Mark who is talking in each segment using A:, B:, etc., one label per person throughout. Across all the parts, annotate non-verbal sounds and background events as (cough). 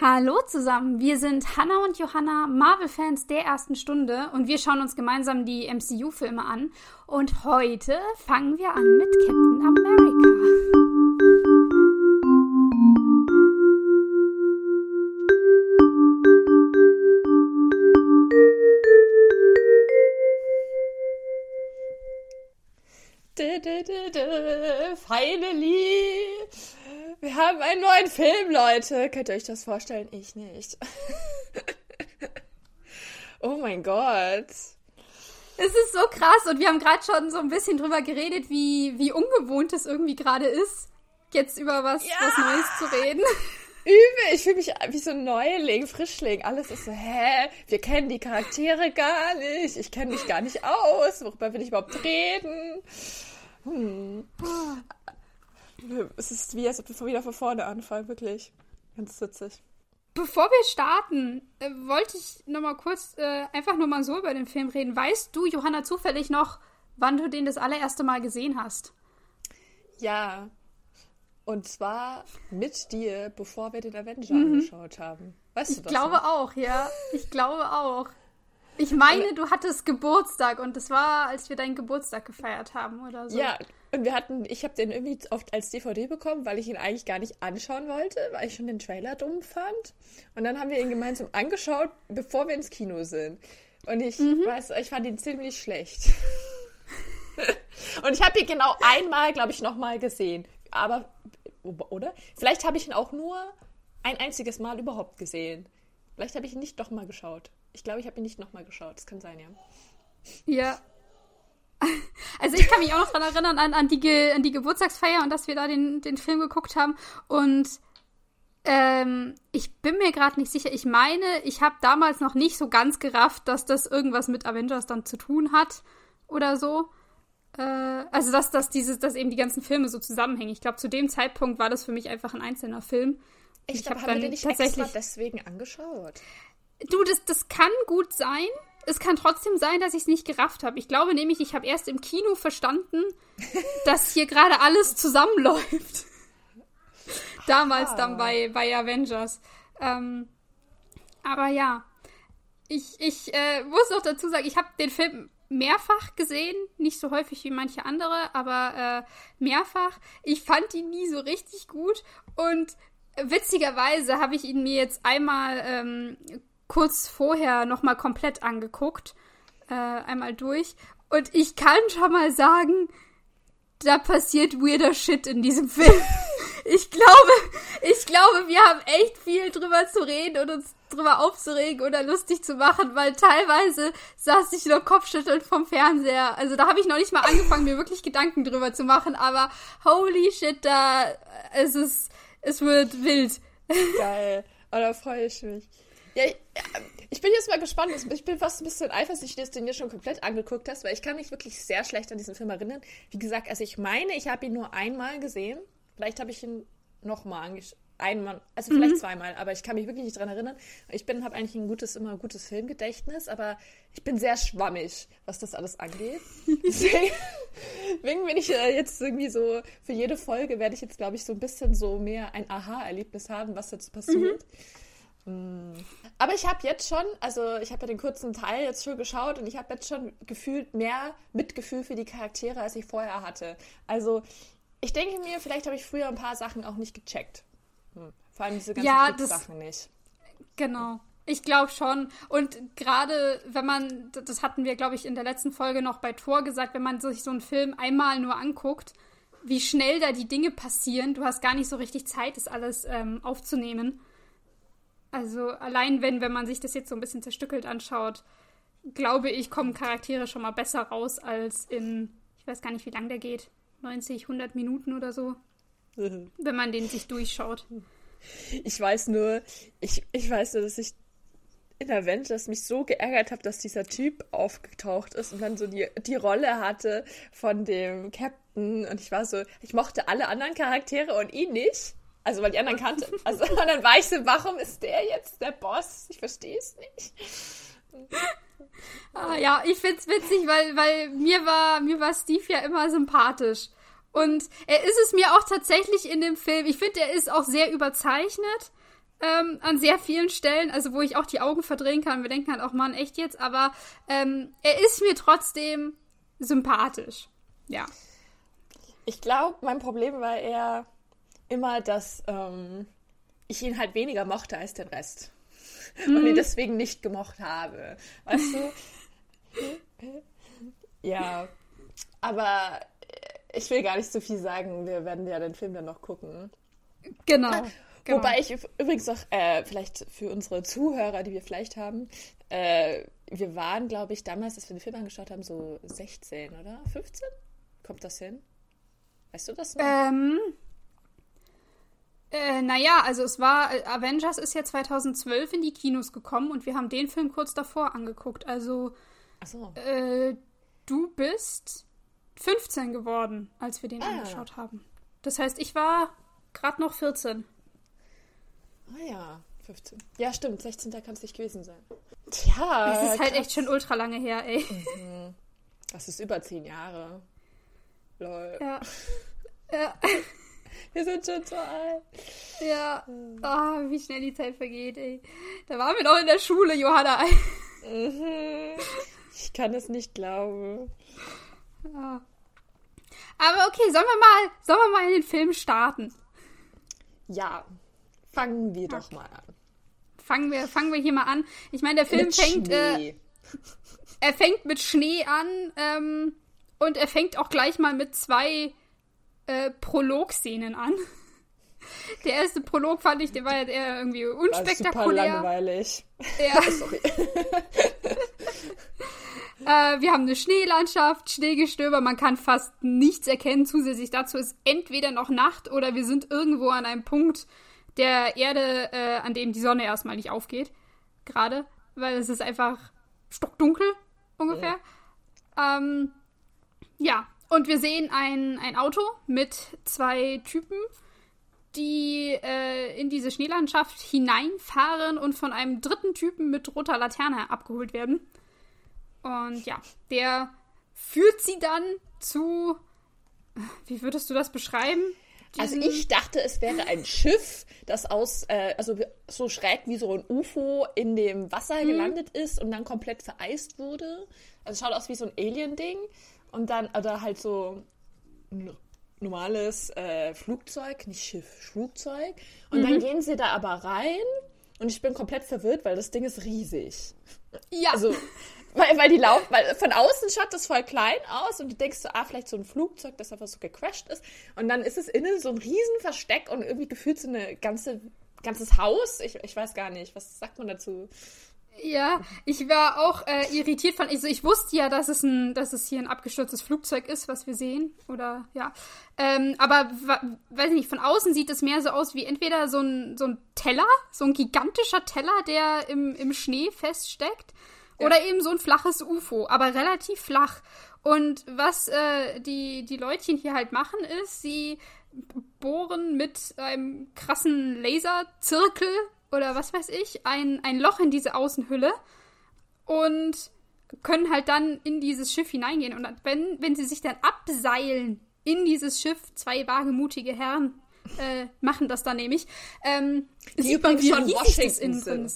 A: Hallo zusammen, wir sind Hannah und Johanna, Marvel-Fans der ersten Stunde und wir schauen uns gemeinsam die MCU-Filme an. Und heute fangen wir an mit Captain America.
B: Finally! Wir haben einen neuen Film, Leute. Könnt ihr euch das vorstellen? Ich nicht. (laughs) oh mein Gott.
A: Es ist so krass und wir haben gerade schon so ein bisschen drüber geredet, wie, wie ungewohnt es irgendwie gerade ist, jetzt über was, ja. was Neues zu reden. (laughs)
B: Übel, ich fühle mich wie so ein Neuling, Frischling. Alles ist so, hä? Wir kennen die Charaktere gar nicht. Ich kenne mich gar nicht aus. Worüber will ich überhaupt reden? Hm. Es ist wie, als ob wir wieder von vorne anfangen, wirklich. Ganz witzig.
A: Bevor wir starten, äh, wollte ich nochmal kurz äh, einfach nur mal so über den Film reden. Weißt du, Johanna, zufällig noch, wann du den das allererste Mal gesehen hast?
B: Ja. Und zwar mit dir, bevor wir den Avenger mhm. angeschaut haben. Weißt
A: ich
B: du das?
A: Ich glaube
B: noch?
A: auch, ja. (laughs) Ich glaube auch. Ich meine, du hattest Geburtstag und das war, als wir deinen Geburtstag gefeiert haben oder so.
B: Ja, und wir hatten, ich habe den irgendwie oft als DVD bekommen, weil ich ihn eigentlich gar nicht anschauen wollte, weil ich schon den Trailer dumm fand. Und dann haben wir ihn gemeinsam angeschaut, bevor wir ins Kino sind. Und ich mhm. weiß, ich fand ihn ziemlich schlecht. (laughs) und ich habe ihn genau einmal, glaube ich, nochmal gesehen. Aber, oder? Vielleicht habe ich ihn auch nur ein einziges Mal überhaupt gesehen. Vielleicht habe ich ihn nicht doch mal geschaut. Ich glaube, ich habe ihn nicht nochmal geschaut. Das kann sein, ja.
A: Ja. (laughs) Also ich kann mich auch noch daran erinnern an, an, die, an die Geburtstagsfeier und dass wir da den, den Film geguckt haben. Und ähm, ich bin mir gerade nicht sicher. Ich meine, ich habe damals noch nicht so ganz gerafft, dass das irgendwas mit Avengers dann zu tun hat oder so. Äh, also dass, dass, dieses, dass eben die ganzen Filme so zusammenhängen. Ich glaube, zu dem Zeitpunkt war das für mich einfach ein einzelner Film.
B: Ich, ich habe hab dann nicht tatsächlich deswegen angeschaut.
A: Du, das, das kann gut sein. Es kann trotzdem sein, dass ich es nicht gerafft habe. Ich glaube nämlich, ich habe erst im Kino verstanden, (laughs) dass hier gerade alles zusammenläuft. Damals ah. dann bei, bei Avengers. Ähm, aber ja, ich, ich äh, muss auch dazu sagen, ich habe den Film mehrfach gesehen, nicht so häufig wie manche andere, aber äh, mehrfach. Ich fand ihn nie so richtig gut und witzigerweise habe ich ihn mir jetzt einmal ähm, kurz vorher nochmal komplett angeguckt. Äh, einmal durch. Und ich kann schon mal sagen, da passiert weirder Shit in diesem (laughs) Film. ich glaube, ich glaube, wir haben echt viel drüber zu reden und uns drüber aufzuregen oder lustig zu machen, weil teilweise saß ich noch kopfschüttelnd vom Fernseher. Also da habe ich noch nicht mal angefangen, mir wirklich Gedanken drüber zu machen, aber holy shit, da es ist, es wird wild.
B: Geil. Oh, da freue ich mich. Ja, ich bin jetzt mal gespannt. Ich bin fast ein bisschen eifersüchtig, dass du ihn dir schon komplett angeguckt hast, weil ich kann mich wirklich sehr schlecht an diesen Film erinnern. Wie gesagt, also ich meine, ich habe ihn nur einmal gesehen. Vielleicht habe ich ihn nochmal angeschaut. Einmal, also mhm. vielleicht zweimal, aber ich kann mich wirklich nicht dran erinnern. Ich bin, habe eigentlich ein gutes, immer ein gutes Filmgedächtnis, aber ich bin sehr schwammig, was das alles angeht. (laughs) Deswegen, deswegen bin ich äh, jetzt irgendwie so, für jede Folge werde ich jetzt, glaube ich, so ein bisschen so mehr ein Aha-Erlebnis haben, was jetzt passiert. Mhm. Aber ich habe jetzt schon, also ich habe ja den kurzen Teil jetzt schon geschaut und ich habe jetzt schon gefühlt mehr Mitgefühl für die Charaktere, als ich vorher hatte. Also ich denke mir, vielleicht habe ich früher ein paar Sachen auch nicht gecheckt. Hm. Vor allem diese ganzen ja, Sachen nicht.
A: Genau. Ich glaube schon. Und gerade wenn man, das hatten wir, glaube ich, in der letzten Folge noch bei Tor gesagt, wenn man sich so einen Film einmal nur anguckt, wie schnell da die Dinge passieren, du hast gar nicht so richtig Zeit, das alles ähm, aufzunehmen. Also allein wenn, wenn man sich das jetzt so ein bisschen zerstückelt anschaut, glaube ich, kommen Charaktere schon mal besser raus als in, ich weiß gar nicht, wie lang der geht, 90, 100 Minuten oder so, (laughs) wenn man den sich durchschaut.
B: Ich weiß nur, ich, ich weiß nur, dass ich in Avengers mich so geärgert habe, dass dieser Typ aufgetaucht ist und dann so die, die Rolle hatte von dem Captain und ich war so, ich mochte alle anderen Charaktere und ihn nicht. Also, weil die anderen (laughs) kannte. Also, (laughs) und dann war ich so, warum ist der jetzt der Boss? Ich verstehe es nicht.
A: Ah, ja, ich find's witzig, weil, weil mir war, mir war Steve ja immer sympathisch. Und er ist es mir auch tatsächlich in dem Film. Ich finde, er ist auch sehr überzeichnet. ähm, an sehr vielen Stellen, also wo ich auch die Augen verdrehen kann. Wir denken halt auch, Mann, echt jetzt, aber ähm, er ist mir trotzdem sympathisch. Ja.
B: Ich glaube, mein Problem war eher immer, dass ähm, ich ihn halt weniger mochte als den Rest. Mhm. (laughs) Und ihn deswegen nicht gemocht habe. Weißt du? (laughs) ja. Aber ich will gar nicht so viel sagen. Wir werden ja den Film dann noch gucken.
A: Genau.
B: Genau. Wobei ich übrigens auch, äh, vielleicht für unsere Zuhörer, die wir vielleicht haben, äh, wir waren, glaube ich, damals, als wir den Film angeschaut haben, so 16, oder? 15? Kommt das hin? Weißt du das
A: noch? Ähm, äh, naja, also es war, äh, Avengers ist ja 2012 in die Kinos gekommen und wir haben den Film kurz davor angeguckt. Also, Ach so. äh, du bist 15 geworden, als wir den ah. angeschaut haben. Das heißt, ich war gerade noch 14.
B: Ah ja, 15. Ja, stimmt, 16. kann es nicht gewesen sein. (laughs) Tja.
A: Das ist halt krass. echt schon ultra lange her, ey.
B: Mhm. Das ist über 10 Jahre. Lol.
A: Ja. (laughs) ja.
B: Wir sind schon so alt.
A: Ja. Oh, wie schnell die Zeit vergeht, ey. Da waren wir noch in der Schule, Johanna.
B: Mhm. Ich kann es nicht glauben.
A: Ja. Aber okay, sollen wir mal, sollen wir mal in den Film starten?
B: Ja, Fangen wir doch mal an.
A: Fangen wir, fangen wir hier mal an. Ich meine, der Film mit fängt. Äh, er fängt mit Schnee an ähm, und er fängt auch gleich mal mit zwei äh, Prolog-Szenen an. Der erste Prolog fand ich, der war ja eher irgendwie unspektakulär. War super
B: langweilig.
A: Ja. (laughs) Sorry. (laughs) äh, wir haben eine Schneelandschaft, Schneegestöber, man kann fast nichts erkennen. Zusätzlich dazu ist entweder noch Nacht oder wir sind irgendwo an einem Punkt, der Erde, äh, an dem die Sonne erstmal nicht aufgeht. Gerade, weil es ist einfach stockdunkel ungefähr. Ja. Ähm, ja, und wir sehen ein, ein Auto mit zwei Typen, die äh, in diese Schneelandschaft hineinfahren und von einem dritten Typen mit roter Laterne abgeholt werden. Und ja, der führt sie dann zu. Wie würdest du das beschreiben?
B: Also ich dachte, es wäre ein Schiff, das aus, äh, also so schräg wie so ein UFO in dem Wasser mhm. gelandet ist und dann komplett vereist wurde. Also schaut aus wie so ein Alien-Ding. Und dann, oder halt so ein normales äh, Flugzeug, nicht Schiff, Flugzeug. Und mhm. dann gehen sie da aber rein und ich bin komplett verwirrt, weil das Ding ist riesig.
A: Ja.
B: Also weil, weil die laufen, weil von außen schaut das voll klein aus und du denkst so, ah, vielleicht so ein Flugzeug, das einfach so gecrashed ist. Und dann ist es innen so ein Riesenversteck und irgendwie gefühlt so ein ganze, ganzes Haus. Ich, ich weiß gar nicht, was sagt man dazu?
A: Ja, ich war auch äh, irritiert von, also ich wusste ja, dass es ein, dass es hier ein abgestürztes Flugzeug ist, was wir sehen, oder ja. Ähm, aber weiß ich nicht, von außen sieht es mehr so aus wie entweder so ein, so ein Teller, so ein gigantischer Teller, der im, im Schnee feststeckt, oder eben so ein flaches UFO, aber relativ flach. Und was äh, die, die Leutchen hier halt machen, ist, sie bohren mit einem krassen Laserzirkel oder was weiß ich, ein, ein Loch in diese Außenhülle und können halt dann in dieses Schiff hineingehen. Und wenn, wenn sie sich dann abseilen in dieses Schiff, zwei wagemutige Herren äh, machen das dann nämlich, ähm,
B: die übrigens von Washington sind.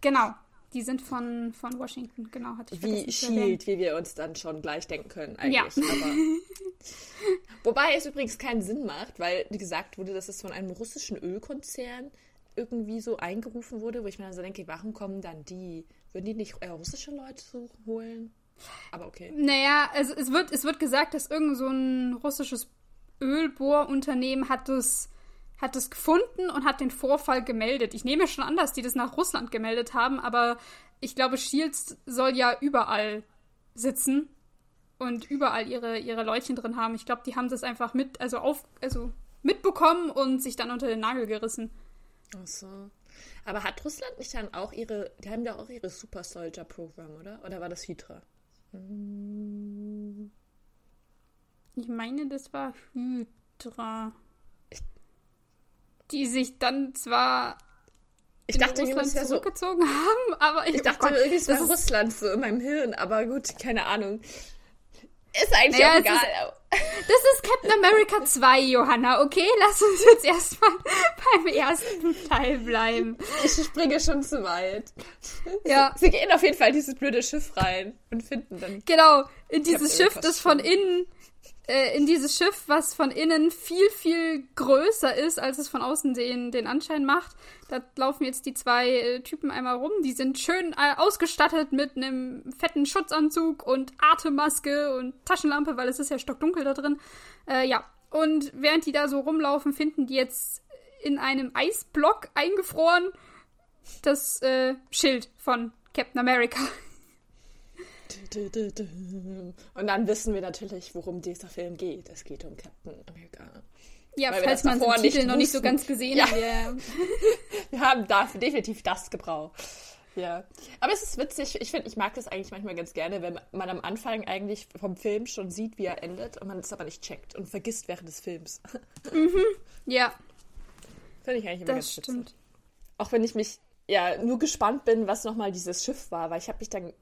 A: Genau. Die sind von, von Washington, genau, hatte ich
B: Wie Shield, wie wir uns dann schon gleich denken können, eigentlich. Ja. Aber, (laughs) wobei es übrigens keinen Sinn macht, weil gesagt wurde, dass es von einem russischen Ölkonzern irgendwie so eingerufen wurde, wo ich mir dann so denke, warum kommen dann die? Würden die nicht russische Leute holen? Aber okay.
A: Naja, also es wird, es wird gesagt, dass irgend so ein russisches Ölbohrunternehmen hat das hat es gefunden und hat den Vorfall gemeldet. Ich nehme schon an, dass die das nach Russland gemeldet haben, aber ich glaube, Shields soll ja überall sitzen und überall ihre, ihre Leutchen drin haben. Ich glaube, die haben das einfach mit, also auf, also mitbekommen und sich dann unter den Nagel gerissen.
B: Ach so. Aber hat Russland nicht dann auch ihre, die haben ja auch ihre Super Soldier Programm, oder? Oder war das Hydra?
A: Ich meine, das war Hydra die sich dann zwar
B: ich dachte,
A: Russland das zurückgezogen so, (laughs) haben, aber
B: ich, ich dachte Gott, irgendwie, es war Russland so in meinem Hirn, aber gut, keine Ahnung. Ist eigentlich naja, auch egal.
A: Das ist Captain America 2, Johanna, okay? Lass uns jetzt erstmal (laughs) beim ersten Teil bleiben.
B: Ich springe schon zu weit.
A: Ja.
B: Sie gehen auf jeden Fall in dieses blöde Schiff rein und finden dann.
A: Genau, in dieses Schiff, das von innen, äh, in dieses Schiff, was von innen viel, viel größer ist, als es von außen den, den Anschein macht. Da laufen jetzt die zwei äh, Typen einmal rum. Die sind schön äh, ausgestattet mit einem fetten Schutzanzug und Atemmaske und Taschenlampe, weil es ist ja stockdunkel da drin. Äh, ja, und während die da so rumlaufen, finden die jetzt in einem Eisblock eingefroren das äh, Schild von Captain America.
B: Und dann wissen wir natürlich, worum dieser Film geht. Es geht um Captain America.
A: Ja,
B: Weil
A: falls man den Titel
B: nicht
A: noch nicht so ganz gesehen
B: Ja.
A: hat. Ja. (laughs)
B: Wir haben da definitiv das gebraucht. Ja. Aber es ist witzig. Ich finde, ich mag das eigentlich manchmal ganz gerne, wenn man am Anfang eigentlich vom Film schon sieht, wie er endet und man es aber nicht checkt und vergisst während des Films. (laughs)
A: ja,
B: finde ich eigentlich immer
A: das
B: ganz witzig.
A: stimmt.
B: Auch wenn ich mich ja nur gespannt bin, was nochmal dieses Schiff war, weil ich habe mich dann.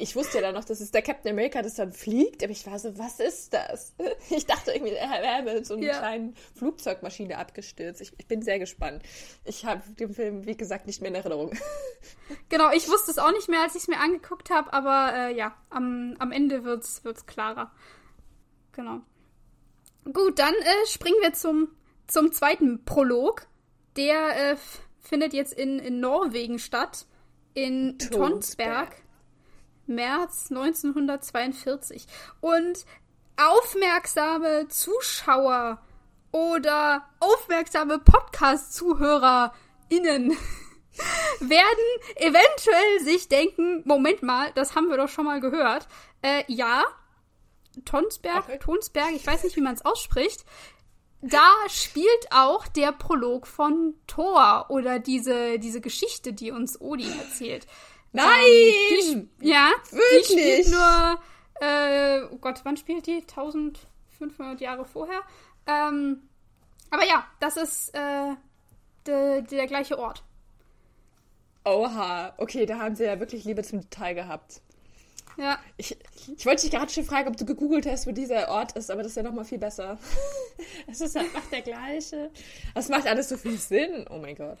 B: Ich wusste ja dann noch, dass es der Captain America, das dann fliegt, aber ich war so, was ist das? (laughs) Ich dachte irgendwie, er wäre mit so einer
A: Ja.
B: kleinen Flugzeugmaschine abgestürzt. Ich, ich bin sehr gespannt. Ich habe den Film, wie gesagt, nicht mehr in Erinnerung. (laughs)
A: Genau, ich wusste es auch nicht mehr, als ich es mir angeguckt habe, aber äh, ja, am, am Ende wird es klarer. Genau. Gut, dann äh, springen wir zum, zum zweiten Prolog. Der äh, findet jetzt in, in Norwegen statt, in
B: Tonsberg.
A: Tonsberg, März 1942. Und aufmerksame Zuschauer oder aufmerksame Podcast-ZuhörerInnen (laughs) werden eventuell sich denken, Moment mal, das haben wir doch schon mal gehört. Äh, ja, Tonsberg,
B: Okay.
A: Tonsberg, ich weiß nicht, wie man es ausspricht. Da spielt auch der Prolog von Thor oder diese, diese Geschichte, die uns Odin erzählt.
B: Nein!
A: Die, ja, die
B: Wirklich?
A: spielt nur, äh, oh Gott, wann spielt die? 1500 Jahre vorher. Ähm, aber ja, das ist äh, de, der gleiche Ort.
B: Oha, okay, da haben sie ja wirklich Liebe zum Detail gehabt.
A: Ja,
B: Ich, ich wollte dich gerade schon fragen, ob du gegoogelt hast, wo dieser Ort ist, aber das ist ja noch mal viel besser. (laughs) Es ist einfach der gleiche. Das macht alles so viel Sinn. Oh mein Gott.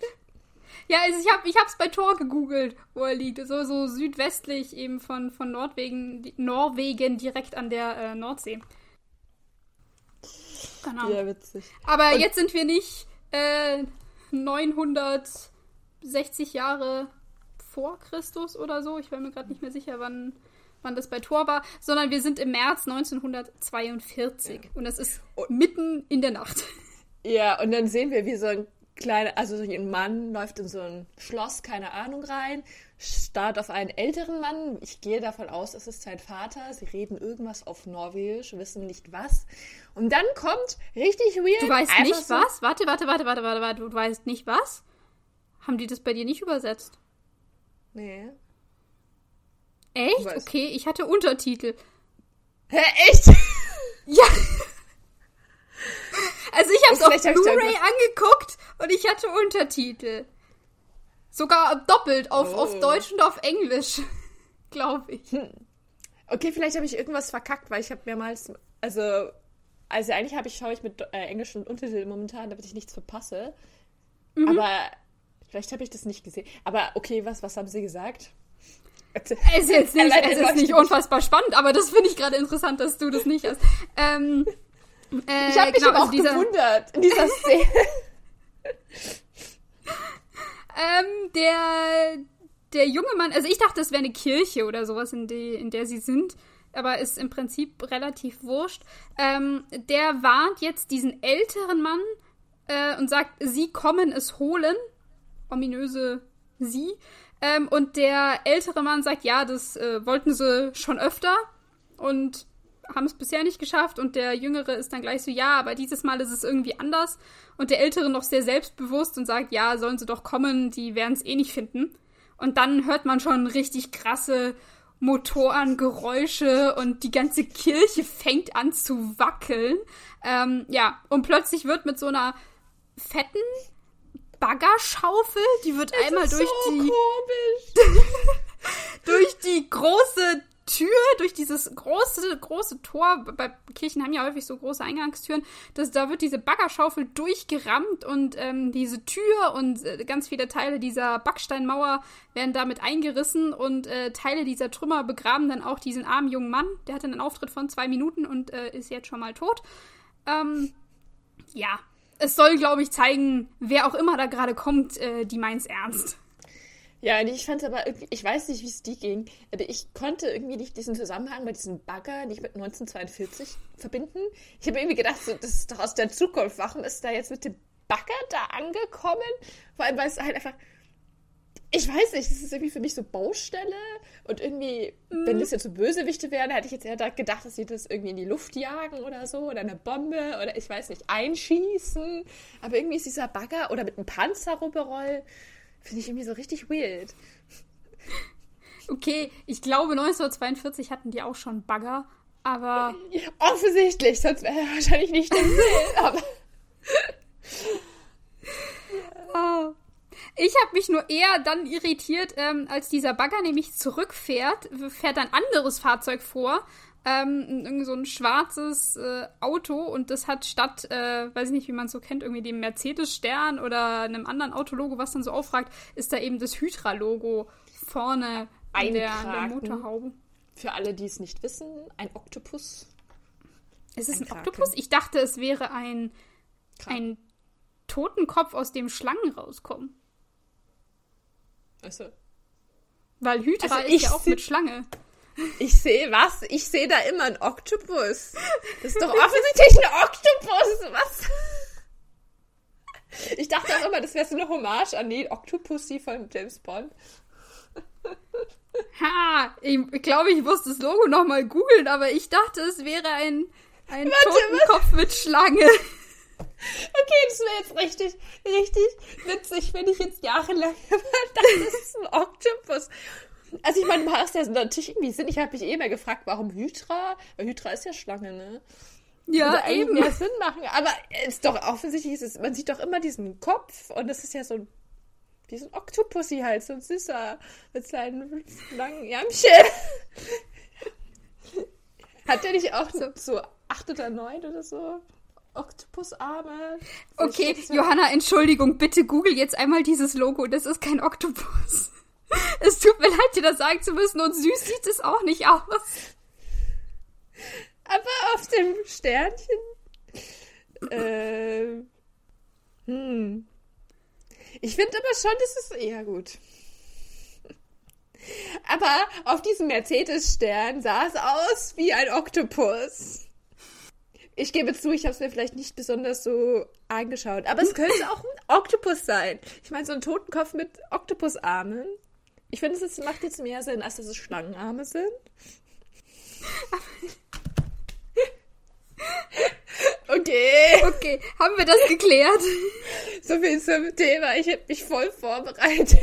A: Ja also ich habe ich hab's bei Tor gegoogelt, wo er liegt. So, so südwestlich eben von, von Norwegen, die- Norwegen direkt an der äh, Nordsee. Genau.
B: Ja, witzig.
A: Aber
B: Und-
A: jetzt sind wir nicht äh, 960 Jahre vor Christus oder so. Ich war mir gerade nicht mehr sicher, wann, wann das bei Tor war, sondern wir sind im März 1942 und es ist mitten in der Nacht.
B: Ja, und dann sehen wir, wie so ein kleiner, also so ein Mann läuft in so ein Schloss, keine Ahnung, rein, starrt auf einen älteren Mann. Ich gehe davon aus, es ist sein Vater. Sie reden irgendwas auf Norwegisch, wissen nicht was. Und dann kommt richtig weird.
A: Du weißt nicht
B: so,
A: was? Warte, warte, warte, warte, warte, warte. Du weißt nicht was? Haben die das bei dir nicht übersetzt?
B: Nee.
A: Echt? Okay, ich hatte Untertitel.
B: Hä, echt?
A: Ja. (laughs) Also ich habe es auf Blu-ray angeguckt und ich hatte Untertitel. Sogar doppelt auf,
B: Oh.
A: auf Deutsch und auf Englisch, (laughs) glaube ich.
B: Okay, vielleicht habe ich irgendwas verkackt, weil ich habe mehrmals, also, also eigentlich habe ich, schaue ich mit äh, englischen Untertiteln momentan, damit ich nichts verpasse.
A: Mhm.
B: Aber vielleicht habe ich das nicht gesehen. Aber okay, was, was haben sie gesagt?
A: Es ist jetzt nicht, es ist nicht unfassbar spannend, aber das finde ich gerade interessant, dass du das nicht hast. Ähm, (laughs) äh,
B: Ich habe mich
A: genau,
B: aber
A: also
B: auch
A: dieser,
B: gewundert in dieser (laughs) Szene.
A: Ähm, der, der junge Mann, also ich dachte, es wäre eine Kirche oder sowas, in, die, in der sie sind, aber ist im Prinzip relativ wurscht. Ähm, der warnt jetzt diesen älteren Mann äh, und sagt, sie kommen es holen. Ominöse sie. Ähm, und der ältere Mann sagt, ja, das äh, wollten sie schon öfter und haben es bisher nicht geschafft. Und der Jüngere ist dann gleich so, ja, aber dieses Mal ist es irgendwie anders. Und der Ältere noch sehr selbstbewusst und sagt, ja, sollen sie doch kommen, die werden es eh nicht finden. Und dann hört man schon richtig krasse Motorengeräusche und die ganze Kirche fängt an zu wackeln. Ähm, ja, und plötzlich wird mit so einer fetten Baggerschaufel, die wird einmal
B: Das ist
A: durch
B: so
A: die (laughs) durch die große Tür, durch dieses große, große Tor, bei Kirchen haben ja häufig so große Eingangstüren, das, da wird diese Baggerschaufel durchgerammt und ähm, diese Tür und äh, ganz viele Teile dieser Backsteinmauer werden damit eingerissen und äh, Teile dieser Trümmer begraben dann auch diesen armen jungen Mann. Der hatte einen Auftritt von zwei Minuten und äh, ist jetzt schon mal tot. Ähm, ja, es soll, glaube ich, zeigen, wer auch immer da gerade kommt, äh, die meint's ernst.
B: Ja, ich fand es aber irgendwie, ich weiß nicht, wie es die ging, aber ich konnte irgendwie nicht diesen Zusammenhang mit diesem Bagger nicht mit 1942 verbinden. Ich habe irgendwie gedacht, so, das ist doch aus der Zukunft. Warum ist da jetzt mit dem Bagger da angekommen? Vor allem, weil es halt einfach, ich weiß nicht, das ist irgendwie für mich so Baustelle und irgendwie, mhm. wenn das jetzt so Bösewichte wären, hätte ich jetzt eher gedacht, dass sie das irgendwie in die Luft jagen oder so oder eine Bombe oder ich weiß nicht, einschießen. Aber irgendwie ist dieser Bagger oder mit einem Panzer rumrollen Finde ich irgendwie so richtig weird.
A: Okay, ich glaube 1942 hatten die auch schon Bagger, aber.
B: Offensichtlich, sonst wäre er wahrscheinlich nicht der Sinn, (laughs) aber.
A: oh. Ich habe mich nur eher dann irritiert, ähm, als dieser Bagger nämlich zurückfährt, fährt ein anderes Fahrzeug vor, ähm, so ein schwarzes äh, Auto und das hat statt, äh, weiß ich nicht, wie man es so kennt, irgendwie dem Mercedes-Stern oder einem anderen Autologo, was dann so auffragt, ist da eben das Hydra-Logo vorne an der, an der, Motorhaube.
B: Für alle, die es nicht wissen, ein Oktopus.
A: Ist es ein, ein Oktopus? Ich dachte, es wäre ein, ein Totenkopf, aus dem Schlangen rauskommen.
B: Also.
A: Weil Hydra also ist ja auch mit Schlange.
B: Ich sehe was? Ich sehe da immer einen Oktopus. Das ist doch (laughs) offensichtlich ein Oktopus. Was? Ich dachte auch immer, das wäre so eine Hommage an den Octopussy von James Bond.
A: Ha, ich, glaube, ich muss das Logo nochmal googeln, aber ich dachte, es wäre ein, ein warte, Totenkopf warte. mit Schlange.
B: Okay, das wäre jetzt richtig, richtig witzig, wenn ich jetzt jahrelang (laughs) dachte, das ist ein Oktopus. Also ich meine, du hast ja natürlich irgendwie Sinn. Ich habe mich eh mehr gefragt, warum Hydra? Weil Hydra ist ja Schlange, ne?
A: Ja, Würde eben.
B: mehr Sinn machen. Aber es ist doch offensichtlich, ist es, man sieht doch immer diesen Kopf und das ist ja so ein, wie so ein Oktopussi halt, so ein süßer, mit seinen langen Jamchen. Hat der nicht auch so, so acht oder neun oder so? Oktopusarme.
A: Okay, Johanna, Entschuldigung, bitte google jetzt einmal dieses Logo. Das ist kein Oktopus. (laughs) Es tut mir leid, dir das sagen zu müssen und süß sieht es auch nicht aus.
B: Aber auf dem Sternchen. äh, hm. Ich finde aber schon, das ist eher gut. Aber auf diesem Mercedes-Stern sah es aus wie ein Oktopus. Ich gebe zu, ich habe es mir vielleicht nicht besonders so angeschaut. Aber es könnte auch ein Oktopus sein. Ich meine, so ein Totenkopf mit Oktopusarmen. Ich finde, es macht jetzt mehr Sinn, als dass es Schlangenarme sind. (laughs) Okay.
A: Okay, haben wir das geklärt?
B: So viel zum Thema. Ich habe mich voll vorbereitet.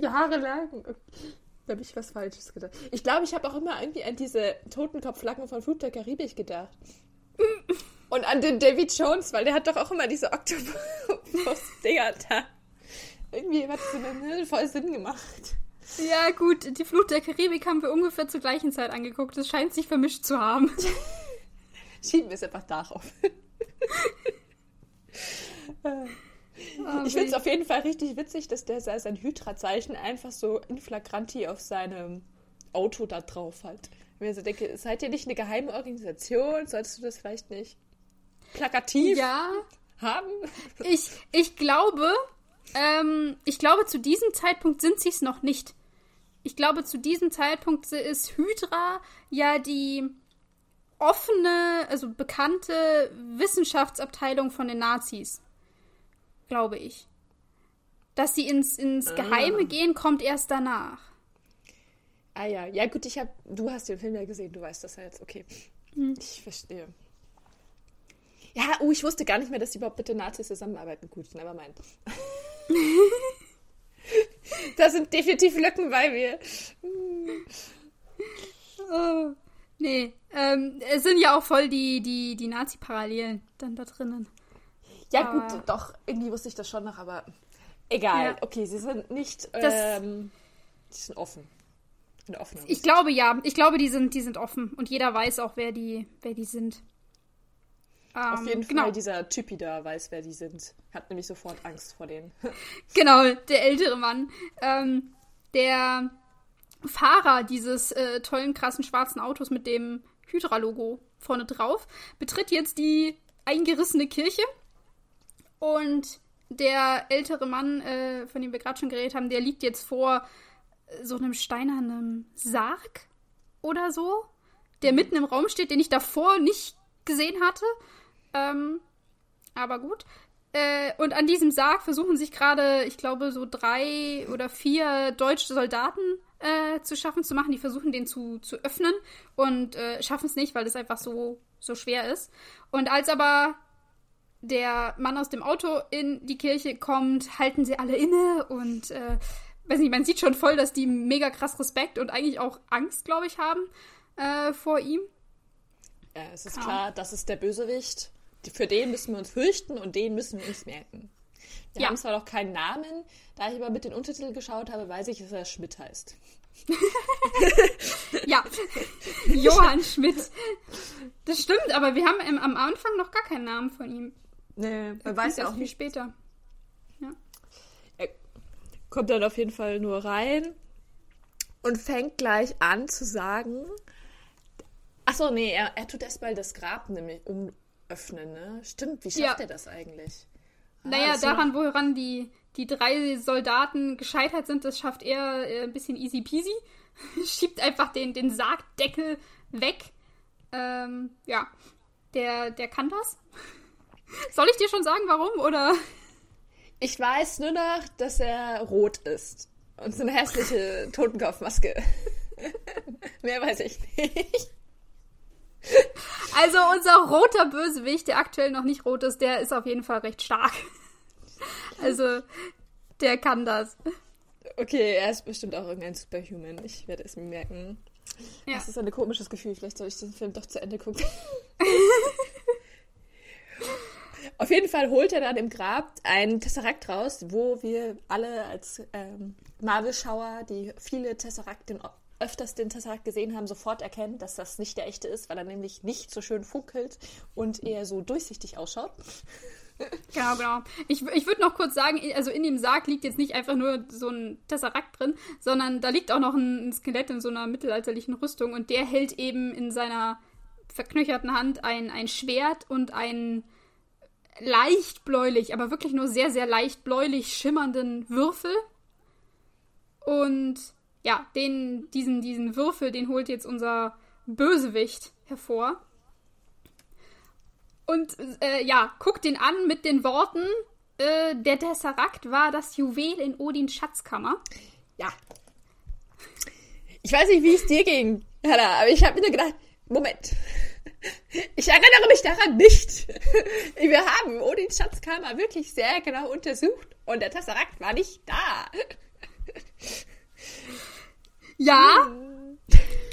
B: Jahrelang. Da habe ich was Falsches gedacht. Ich glaube, ich habe auch immer irgendwie an diese Totenkopfflaggen von Flug der Karibik gedacht. Und an den David Jones, weil der hat doch auch immer diese Oktopus-Dinger da irgendwie hat es mir voll Sinn gemacht.
A: Ja, gut, die Flut der Karibik haben wir ungefähr zur gleichen Zeit angeguckt. Das scheint sich vermischt zu haben. (laughs)
B: Schieben wir es einfach darauf. oh, ich finde es auf jeden Fall richtig witzig, dass der sein Hydra-Zeichen einfach so in flagranti auf seinem Auto da drauf hat. Wenn ich so denke, seid ihr nicht eine geheime Organisation? Solltest du das vielleicht nicht plakativ
A: ja,
B: haben?
A: Ich, ich glaube, ähm, ich glaube, zu diesem Zeitpunkt sind sie es noch nicht. Ich glaube, zu diesem Zeitpunkt ist Hydra ja die offene, also bekannte Wissenschaftsabteilung von den Nazis. Glaube ich. Dass sie ins, ins ah. Geheime gehen, kommt erst danach.
B: Ah ja, ja gut, ich habe, du hast den Film ja gesehen, du weißt das ja jetzt, okay. Hm. Ich verstehe. Ja, oh, ich wusste gar nicht mehr, dass die überhaupt mit den Nazis zusammenarbeiten. Gut, never mind. (laughs) (laughs) da sind definitiv Lücken bei mir.
A: oh, nee, ähm, es sind ja auch voll die, die, die Nazi-Parallelen dann da drinnen.
B: Ja, aber... gut, doch, irgendwie wusste ich das schon noch, aber egal. Ja. Okay, sie sind nicht ähm, Die sind offen.
A: Ich glaube ja. Ich glaube, die sind, die sind offen. Und jeder weiß auch, wer die, wer die sind.
B: Auf ähm, jeden genau. Fall, dieser Typi da weiß, wer die sind. Hat nämlich sofort Angst vor denen. (laughs)
A: genau, der ältere Mann. Ähm, der Fahrer dieses äh, tollen, krassen schwarzen Autos mit dem Hydra-Logo vorne drauf betritt jetzt die eingerissene Kirche. Und der ältere Mann, äh, von dem wir gerade schon geredet haben, der liegt jetzt vor äh, so einem steinernen Sarg oder so, der mitten im Raum steht, den ich davor nicht gesehen hatte. Ähm, aber gut. Äh, und an diesem Sarg versuchen sich gerade, ich glaube, so drei oder vier deutsche Soldaten äh, zu schaffen zu machen. Die versuchen den zu, zu öffnen und äh, schaffen es nicht, weil es einfach so, so schwer ist. Und als aber der Mann aus dem Auto in die Kirche kommt, halten sie alle inne und äh, weiß nicht, man sieht schon voll, dass die mega krass Respekt und eigentlich auch Angst, glaube ich, haben äh, vor ihm.
B: Ja, es ist klar, das ist der Bösewicht für den müssen wir uns fürchten und den müssen wir uns merken. Wir ja. haben zwar noch keinen Namen, da ich aber mit den Untertiteln geschaut habe, weiß ich, dass er Schmidt heißt. (laughs)
A: ja, Johann Schmidt. Das stimmt, aber wir haben im, am Anfang noch gar keinen Namen von ihm.
B: Nee, man weiß ja auch
A: viel später. Ja.
B: Er kommt dann auf jeden Fall nur rein und fängt gleich an zu sagen. Achso, nee, er, er tut erstmal das Grab nämlich um, öffnen, ne? Stimmt, wie schafft ja. er das eigentlich?
A: Ah, naja, daran, woran die, die drei Soldaten gescheitert sind, das schafft er äh, ein bisschen easy peasy. (laughs) Schiebt einfach den, den Sargdeckel weg. Ähm, ja, der, der kann das. (laughs) Soll ich dir schon sagen, warum, oder?
B: Ich weiß nur noch, dass er rot ist. Und so eine hässliche (laughs) Totenkopfmaske. Mehr weiß ich nicht.
A: Also unser roter Bösewicht, der aktuell noch nicht rot ist, der ist auf jeden Fall recht stark. Also der kann das.
B: Okay, er ist bestimmt auch irgendein Superhuman. Ich werde es mir merken. Ja. Das ist ein komisches Gefühl. Vielleicht soll ich den Film doch zu Ende gucken. (laughs) Auf jeden Fall holt er dann im Grab einen Tesseract raus, wo wir alle als ähm, Marvel-Schauer, die viele Tesseract in öfters den Tesseract gesehen haben, sofort erkennen, dass das nicht der echte ist, weil er nämlich nicht so schön funkelt und eher so durchsichtig ausschaut.
A: Genau, genau. Ich, ich würde noch kurz sagen, also in dem Sarg liegt jetzt nicht einfach nur so ein Tesseract drin, sondern da liegt auch noch ein Skelett in so einer mittelalterlichen Rüstung und der hält eben in seiner verknöcherten Hand ein, ein Schwert und einen leicht bläulich, aber wirklich nur sehr, sehr leicht bläulich schimmernden Würfel. Und ja, den, diesen, diesen Würfel, den holt jetzt unser Bösewicht hervor. Und äh, ja, guckt den an mit den Worten, äh, der Tesseract war das Juwel in Odins Schatzkammer.
B: Ja. Ich weiß nicht, wie es dir ging, Hannah, aber ich habe mir gedacht, Moment. Ich erinnere mich daran nicht. Wir haben Odins Schatzkammer wirklich sehr genau untersucht und der Tesseract war nicht da.
A: Ja.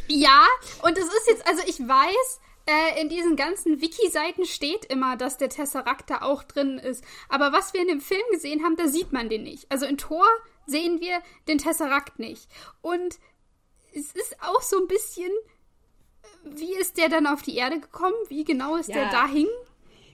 A: Ja, und es ist jetzt, also ich weiß, äh, in diesen ganzen Wiki-Seiten steht immer, dass der Tesseract da auch drin ist. Aber was wir in dem Film gesehen haben, da sieht man den nicht. Also in Tor sehen wir den Tesseract nicht. Und es ist auch so ein bisschen, wie ist der dann auf die Erde gekommen? Wie genau ist ja. der dahin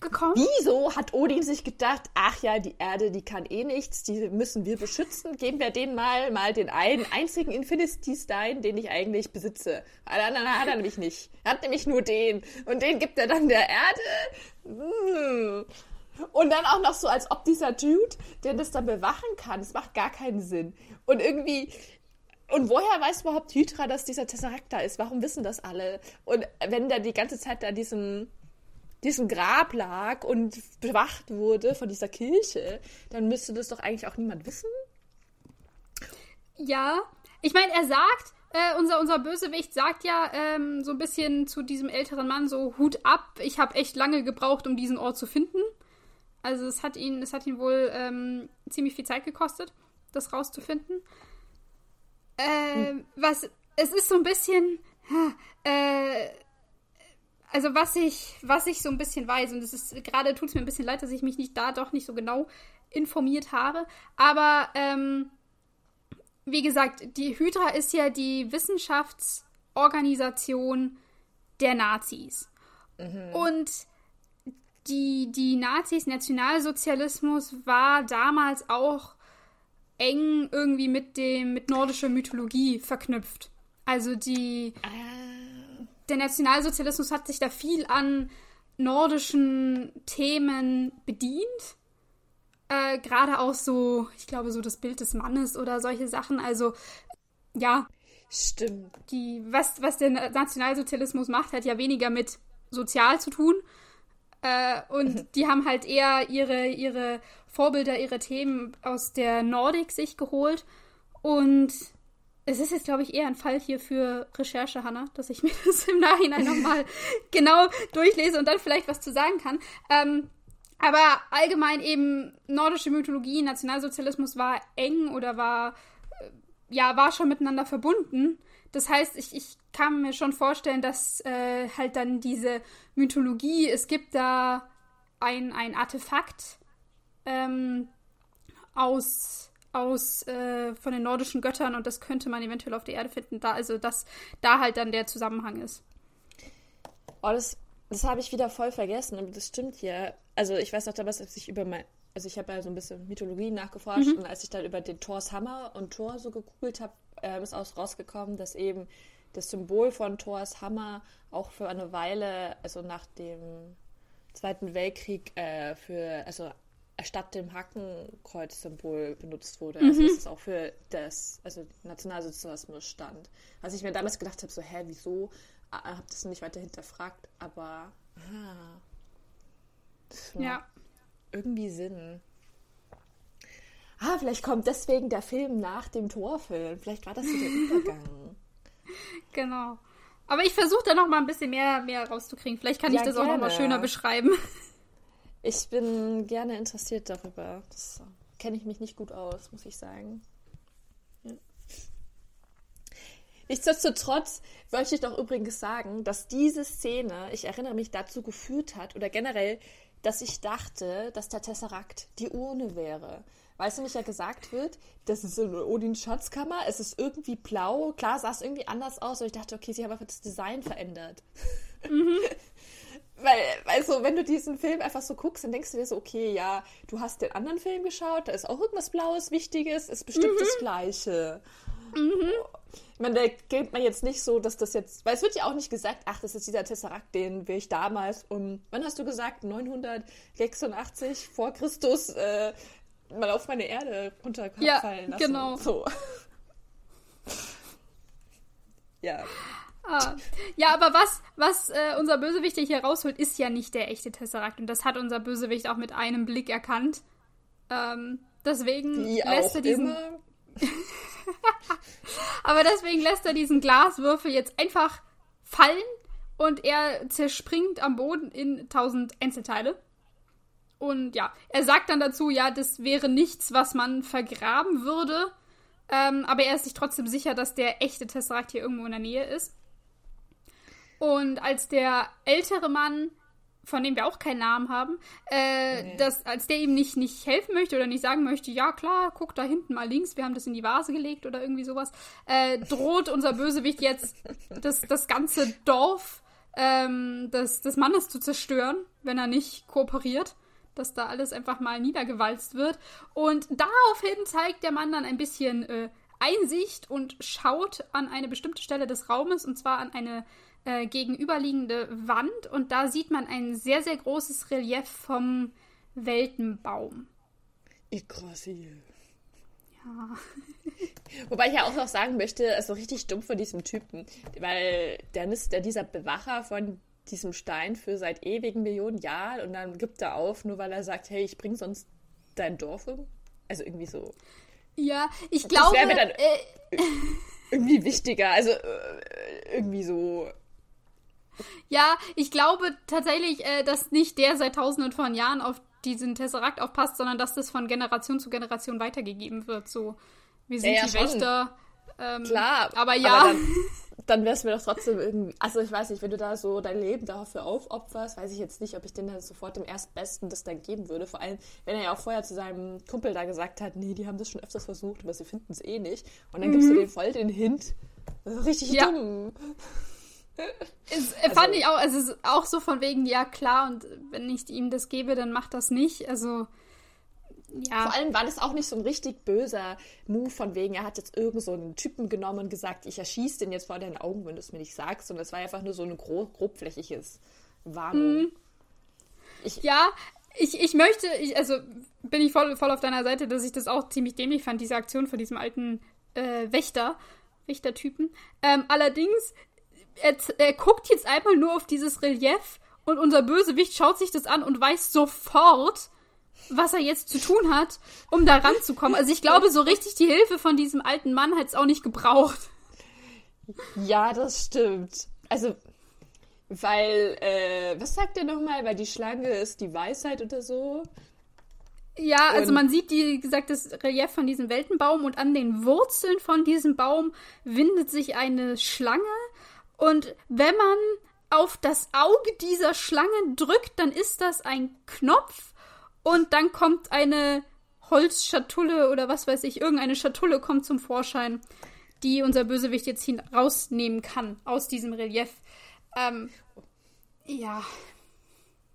A: gekommen?
B: Wieso hat Odin sich gedacht, ach ja, die Erde, die kann eh nichts, die müssen wir beschützen, geben wir denen mal, mal den einen einzigen Infinity Stein, den ich eigentlich besitze. Alle anderen hat er nämlich nicht. Er hat nämlich nur den. Und den gibt er dann der Erde. Hm. Und dann auch noch so, als ob dieser Dude, der das dann bewachen kann, das macht gar keinen Sinn. Und irgendwie, und woher weiß überhaupt Hydra, dass dieser Tesseract da ist? Warum wissen das alle? Und wenn der die ganze Zeit da diesem diesem Grab lag und bewacht wurde von dieser Kirche, dann müsste das doch eigentlich auch niemand wissen.
A: Ja, ich meine, er sagt, äh, unser, unser Bösewicht sagt ja ähm, so ein bisschen zu diesem älteren Mann so Hut ab. Ich habe echt lange gebraucht, um diesen Ort zu finden. Also es hat ihn, es hat ihn wohl ähm, ziemlich viel Zeit gekostet, das rauszufinden. Äh, hm. Was es ist so ein bisschen äh, also was ich, was ich so ein bisschen weiß, und es ist gerade tut es mir ein bisschen leid, dass ich mich nicht da doch nicht so genau informiert habe, aber ähm, wie gesagt, die Hydra ist ja die Wissenschaftsorganisation der Nazis. Mhm. Und die, die Nazis, Nationalsozialismus war damals auch eng irgendwie mit dem, mit nordischer Mythologie verknüpft. Also die, ah. Der Nationalsozialismus hat sich da viel an nordischen Themen bedient. Äh, Gerade auch so, ich glaube, so das Bild des Mannes oder solche Sachen. Also, ja.
B: Stimmt.
A: Die, was, was der Nationalsozialismus macht, hat ja weniger mit sozial zu tun. Äh, und mhm. die haben halt eher ihre, ihre Vorbilder, ihre Themen aus der Nordik sich geholt. Und es ist jetzt, glaube ich, eher ein Fall hier für Recherche, Hanna, dass ich (laughs) mir das im Nachhinein nochmal (laughs) genau durchlese und dann vielleicht was zu sagen kann. Ähm, aber allgemein eben nordische Mythologie, Nationalsozialismus war eng oder war, äh, ja, war schon miteinander verbunden. Das heißt, ich, ich kann mir schon vorstellen, dass äh, halt dann diese Mythologie, es gibt da ein, ein Artefakt ähm, aus, aus äh, von den nordischen Göttern und das könnte man eventuell auf der Erde finden, da, also dass da halt dann der Zusammenhang ist.
B: Oh, das, das habe ich wieder voll vergessen, aber das stimmt hier. Also ich weiß noch damals, als ich über mein, also ich habe ja so ein bisschen Mythologie nachgeforscht mhm. und als ich dann über den Thors Hammer und Thor so gegoogelt habe, äh, ist auch rausgekommen, dass eben das Symbol von Thors Hammer auch für eine Weile, also nach dem Zweiten Weltkrieg, äh, für, also statt dem Hakenkreuz-Symbol benutzt wurde. Also, mhm. Also dass es auch für das, also Nationalsozialismus stand. Was ich mir damals gedacht habe, so, hä, wieso? Ah, habe das nicht weiter hinterfragt, aber ah,
A: ja.
B: irgendwie Sinn. Ah, vielleicht kommt deswegen der Film nach dem Torfilm. Vielleicht war das so der Übergang. (laughs)
A: Genau. Aber ich versuche da noch mal ein bisschen mehr, mehr rauszukriegen. Vielleicht kann ja, ich das gerne. auch noch mal schöner beschreiben.
B: Ich bin gerne interessiert darüber. Das kenne ich mich nicht gut aus, muss ich sagen. Ja. Nichtsdestotrotz wollte ich doch übrigens sagen, dass diese Szene, ich erinnere mich, dazu geführt hat, oder generell, dass ich dachte, dass der Tesserakt die Urne wäre. Weißt du, nämlich ja gesagt wird, das ist eine Odins Schatzkammer, es ist irgendwie blau. Klar, sah es irgendwie anders aus, aber ich dachte, okay, sie haben einfach das Design verändert. Mhm. (laughs) Weil, also, wenn du diesen Film einfach so guckst, dann denkst du dir so, okay, ja, du hast den anderen Film geschaut, da ist auch irgendwas Blaues, Wichtiges, ist bestimmt mhm. das Gleiche. Mhm. Ich meine, da geht man jetzt nicht so, dass das jetzt, weil es wird ja auch nicht gesagt, ach, das ist dieser Tesserakt, den wir ich damals um, wann hast du gesagt, 986 vor Christus äh, mal auf meine Erde runterfallen ja, lassen.
A: Genau.
B: So. (laughs)
A: ja. Ah. Ja, aber was, was äh, unser Bösewicht hier rausholt, ist ja nicht der echte Tesseract. Und das hat unser Bösewicht auch mit einem Blick erkannt. Ähm, deswegen
B: Wie lässt er diesen. (laughs)
A: aber deswegen lässt er diesen Glaswürfel jetzt einfach fallen und er zerspringt am Boden in tausend Einzelteile. Und ja, er sagt dann dazu, ja, das wäre nichts, was man vergraben würde. Ähm, aber er ist sich trotzdem sicher, dass der echte Tesseract hier irgendwo in der Nähe ist. Und als der ältere Mann, von dem wir auch keinen Namen haben, äh, nee. das, als der ihm nicht, nicht helfen möchte oder nicht sagen möchte, ja klar, guck da hinten mal links, wir haben das in die Vase gelegt oder irgendwie sowas, äh, droht unser Bösewicht jetzt das, das ganze Dorf ähm, des, des Mannes zu zerstören, wenn er nicht kooperiert dass da alles einfach mal niedergewalzt wird. Und daraufhin zeigt der Mann dann ein bisschen äh, Einsicht und schaut an eine bestimmte Stelle des Raumes, und zwar an eine äh, gegenüberliegende Wand. Und da sieht man ein sehr, sehr großes Relief vom Weltenbaum.
B: Yggdrasil. Ja. (laughs) Wobei ich ja auch noch sagen möchte, also richtig dumm von diesem Typen, weil der ist der dieser Bewacher von diesem Stein für seit ewigen Millionen Jahren und dann gibt er auf, nur weil er sagt, hey, ich bring sonst dein Dorf um. Also irgendwie so.
A: Ja, ich glaube.
B: Das wäre mir dann äh, (laughs) irgendwie wichtiger. Also äh, irgendwie so.
A: Ja, ich glaube tatsächlich, äh, dass nicht der seit tausenden von Jahren auf diesen Tesserakt aufpasst, sondern dass das von Generation zu Generation weitergegeben wird. So, wir sind ja, ja, die Wächter.
B: Ähm, Klar.
A: Aber ja. Aber
B: dann, (laughs) dann wäre es mir doch trotzdem irgendwie, also ich weiß nicht, wenn du da so dein Leben dafür aufopferst, weiß ich jetzt nicht, ob ich den dann sofort dem Erstbesten das dann geben würde. Vor allem, wenn er ja auch vorher zu seinem Kumpel da gesagt hat, nee, die haben das schon öfters versucht, aber sie finden es eh nicht. Und dann mhm. gibst du dem voll den Hint. Das ist richtig ja. dumm. (laughs)
A: Es, also, fand ich auch, also es ist auch so von wegen, ja klar, und wenn ich ihm das gebe, dann macht das nicht. Also ja.
B: Vor allem war das auch nicht so ein richtig böser Move von wegen, er hat jetzt irgend so einen Typen genommen und gesagt, ich erschieße den jetzt vor deinen Augen, wenn du es mir nicht sagst. Und es war einfach nur so ein grob, grobflächiges Warnung. Hm.
A: Ich, ja, ich, ich möchte, ich, also bin ich voll, voll auf deiner Seite, dass ich das auch ziemlich dämlich fand, diese Aktion von diesem alten äh, Wächter, Wächtertypen. Ähm, allerdings, er, er guckt jetzt einmal nur auf dieses Relief und unser Bösewicht schaut sich das an und weiß sofort, was er jetzt zu tun hat, um da ranzukommen. Also ich glaube, so richtig die Hilfe von diesem alten Mann hat es auch nicht gebraucht.
B: Ja, das stimmt. Also, weil, äh, was sagt er nochmal? Weil die Schlange ist die Weisheit oder so.
A: Ja, also man sieht, wie gesagt, das Relief von diesem Weltenbaum und an den Wurzeln von diesem Baum windet sich eine Schlange. Und wenn man auf das Auge dieser Schlange drückt, dann ist das ein Knopf und dann kommt eine Holzschatulle oder was weiß ich, irgendeine Schatulle kommt zum Vorschein, die unser Bösewicht jetzt rausnehmen kann aus diesem Relief. Ähm, ja.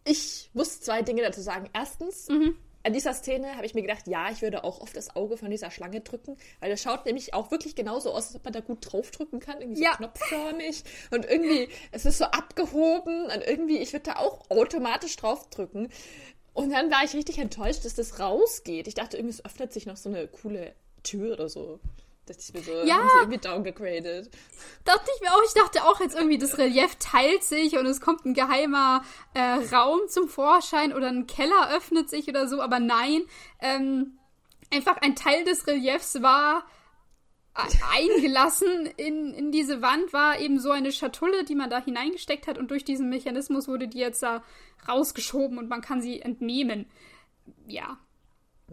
B: Ich muss zwei Dinge dazu sagen. Erstens, mhm. An dieser Szene habe ich mir gedacht, ja, ich würde auch auf das Auge von dieser Schlange drücken, weil das schaut nämlich auch wirklich genauso aus, als ob man da gut draufdrücken kann, irgendwie so ja. knopfförmig und irgendwie, es ist so abgehoben und irgendwie, ich würde da auch automatisch draufdrücken. Und dann war ich richtig enttäuscht, dass das rausgeht. Ich dachte, irgendwie es öffnet sich noch so eine coole Tür oder so. Dachte ich mir so, ja. haben sie irgendwie downgegradet.
A: Dachte ich mir auch, ich dachte auch jetzt irgendwie, das Relief teilt sich und es kommt ein geheimer äh, Raum zum Vorschein oder ein Keller öffnet sich oder so, aber nein. Ähm, einfach ein Teil des Reliefs war eingelassen in, in diese Wand war eben so eine Schatulle, die man da hineingesteckt hat und durch diesen Mechanismus wurde die jetzt da rausgeschoben und man kann sie entnehmen. Ja.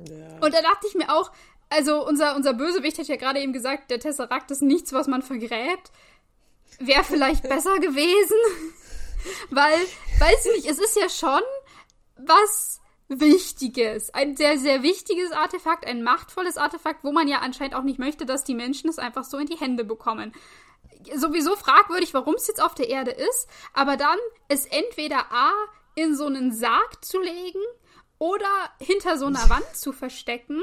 A: ja. Und da dachte ich mir auch, also unser, unser Bösewicht hat ja gerade eben gesagt, der Tesserakt ist nichts, was man vergräbt. Wäre vielleicht (laughs) besser gewesen. (laughs) Weil, weiß ich nicht, es ist ja schon was Wichtiges. Ein sehr, sehr wichtiges Artefakt, ein machtvolles Artefakt, wo man ja anscheinend auch nicht möchte, dass die Menschen es einfach so in die Hände bekommen. Sowieso fragwürdig, warum es jetzt auf der Erde ist, aber dann es entweder A in so einen Sarg zu legen oder hinter so einer (laughs) Wand zu verstecken.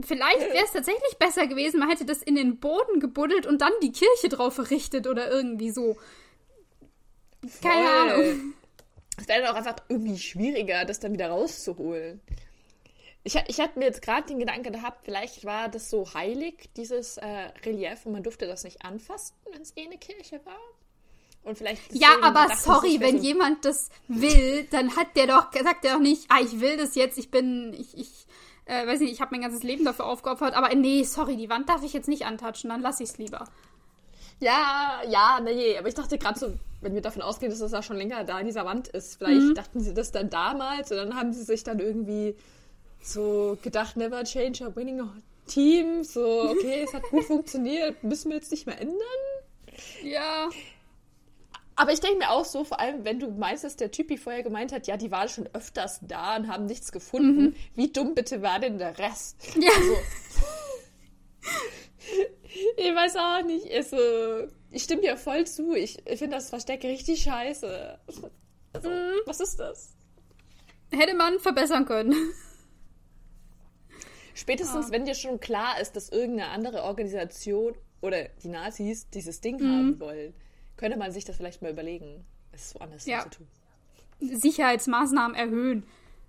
A: Vielleicht wäre es tatsächlich besser gewesen, man hätte das in den Boden gebuddelt und dann die Kirche drauf errichtet oder irgendwie so. Keine Voll. Ahnung.
B: Es wäre dann auch einfach irgendwie schwieriger, das dann wieder rauszuholen. Ich, ich hatte mir jetzt gerade den Gedanken gehabt, vielleicht war das so heilig, dieses äh, Relief, und man durfte das nicht anfassen, wenn es eh eine Kirche war. Und vielleicht
A: ja, aber sorry, wenn so jemand das will, dann hat der doch, sagt er doch nicht, ah, ich will das jetzt, ich bin, ich, ich, äh, weiß nicht, ich habe mein ganzes Leben dafür aufgeopfert, aber nee, sorry, die Wand darf ich jetzt nicht antatschen, dann lass ich es lieber.
B: Ja, ja, nee, aber ich dachte gerade so, wenn wir davon ausgehen, dass das ja schon länger da in dieser Wand ist, vielleicht mhm. dachten sie das dann damals und dann haben sie sich dann irgendwie so gedacht, never change a winning team. So, okay, es hat gut (laughs) funktioniert, müssen wir jetzt nicht mehr ändern?
A: Ja.
B: Aber ich denke mir auch so, vor allem, wenn du meinst, dass der Typi vorher gemeint hat, ja, die waren schon öfters da und haben nichts gefunden. Mhm. Wie dumm bitte war denn der Rest? Ja. Also, (laughs) ich weiß auch nicht. Also, ich stimme dir voll zu. Ich, ich finde das Versteck richtig scheiße. Also, mhm. Was ist das?
A: Hätte man verbessern können.
B: Spätestens, ja. wenn dir schon klar ist, dass irgendeine andere Organisation oder die Nazis dieses Ding mhm. haben wollen, könnte man sich das vielleicht mal überlegen, es woanders ja. zu tun.
A: Sicherheitsmaßnahmen erhöhen.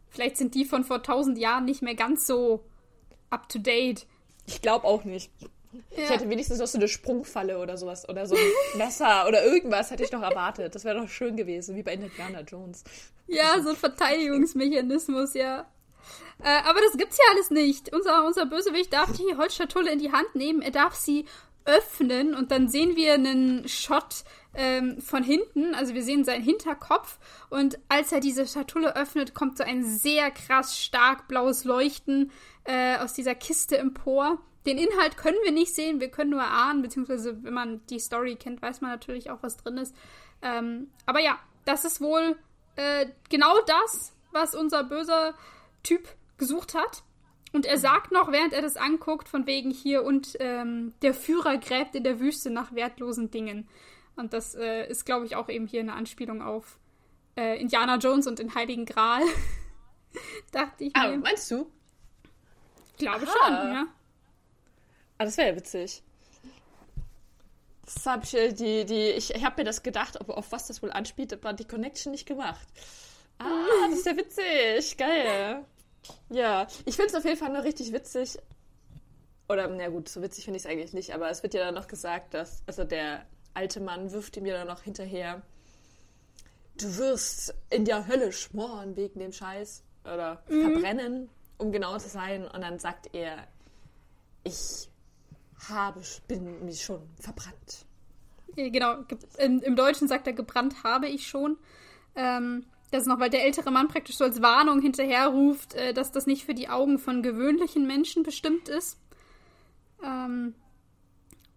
A: Vielleicht sind die von vor tausend Jahren nicht mehr ganz so up to date.
B: Ich glaube auch nicht. Ja. Ich hätte wenigstens noch so eine Sprungfalle oder sowas oder so ein (laughs) Messer oder irgendwas hätte ich noch erwartet. Das wäre doch schön gewesen, wie bei Indiana Jones.
A: Ja, so ein Verteidigungsmechanismus, ja. Äh, aber das gibt's ja alles nicht. Unser, unser Bösewicht darf die Holzschatulle in die Hand nehmen, er darf sie öffnen und dann sehen wir einen Shot ähm, von hinten, also wir sehen seinen Hinterkopf und als er diese Schatulle öffnet, kommt so ein sehr krass stark blaues Leuchten äh, aus dieser Kiste empor den Inhalt können wir nicht sehen, wir können nur ahnen, beziehungsweise wenn man die Story kennt, weiß man natürlich auch, was drin ist. Ähm, aber ja, das ist wohl äh, genau das, was unser böser Typ gesucht hat. Und er sagt noch, während er das anguckt, von wegen hier und ähm, der Führer gräbt in der Wüste nach wertlosen Dingen. Und das äh, ist, glaube ich, auch eben hier eine Anspielung auf äh, Indiana Jones und den Heiligen Gral. (laughs) Dachte ich
B: Ah,
A: mir.
B: meinst du?
A: Ich glaube
B: Aha.
A: schon, ja.
B: Ah, das wäre ja witzig. Das habe ich, äh, die, die, ich, ich habe mir das gedacht, ob, auf was das wohl anspielt, aber die Connection nicht gemacht. Ah, (laughs) das ist ja witzig. Geil. Ja, ich finde es auf jeden Fall nur richtig witzig. Oder, na gut, so witzig finde ich es eigentlich nicht, aber es wird ja dann noch gesagt, dass, also der alte Mann wirft ihm ja dann noch hinterher, du wirst in der Hölle schmoren wegen dem Scheiß oder verbrennen, um genau zu sein. Und dann sagt er, ich habe, bin mich schon verbrannt.
A: Genau, ge- im, im Deutschen sagt er, gebrannt habe ich schon. Ähm, das ist noch, weil der ältere Mann praktisch so als Warnung hinterher ruft, äh, dass das nicht für die Augen von gewöhnlichen Menschen bestimmt ist. Ähm,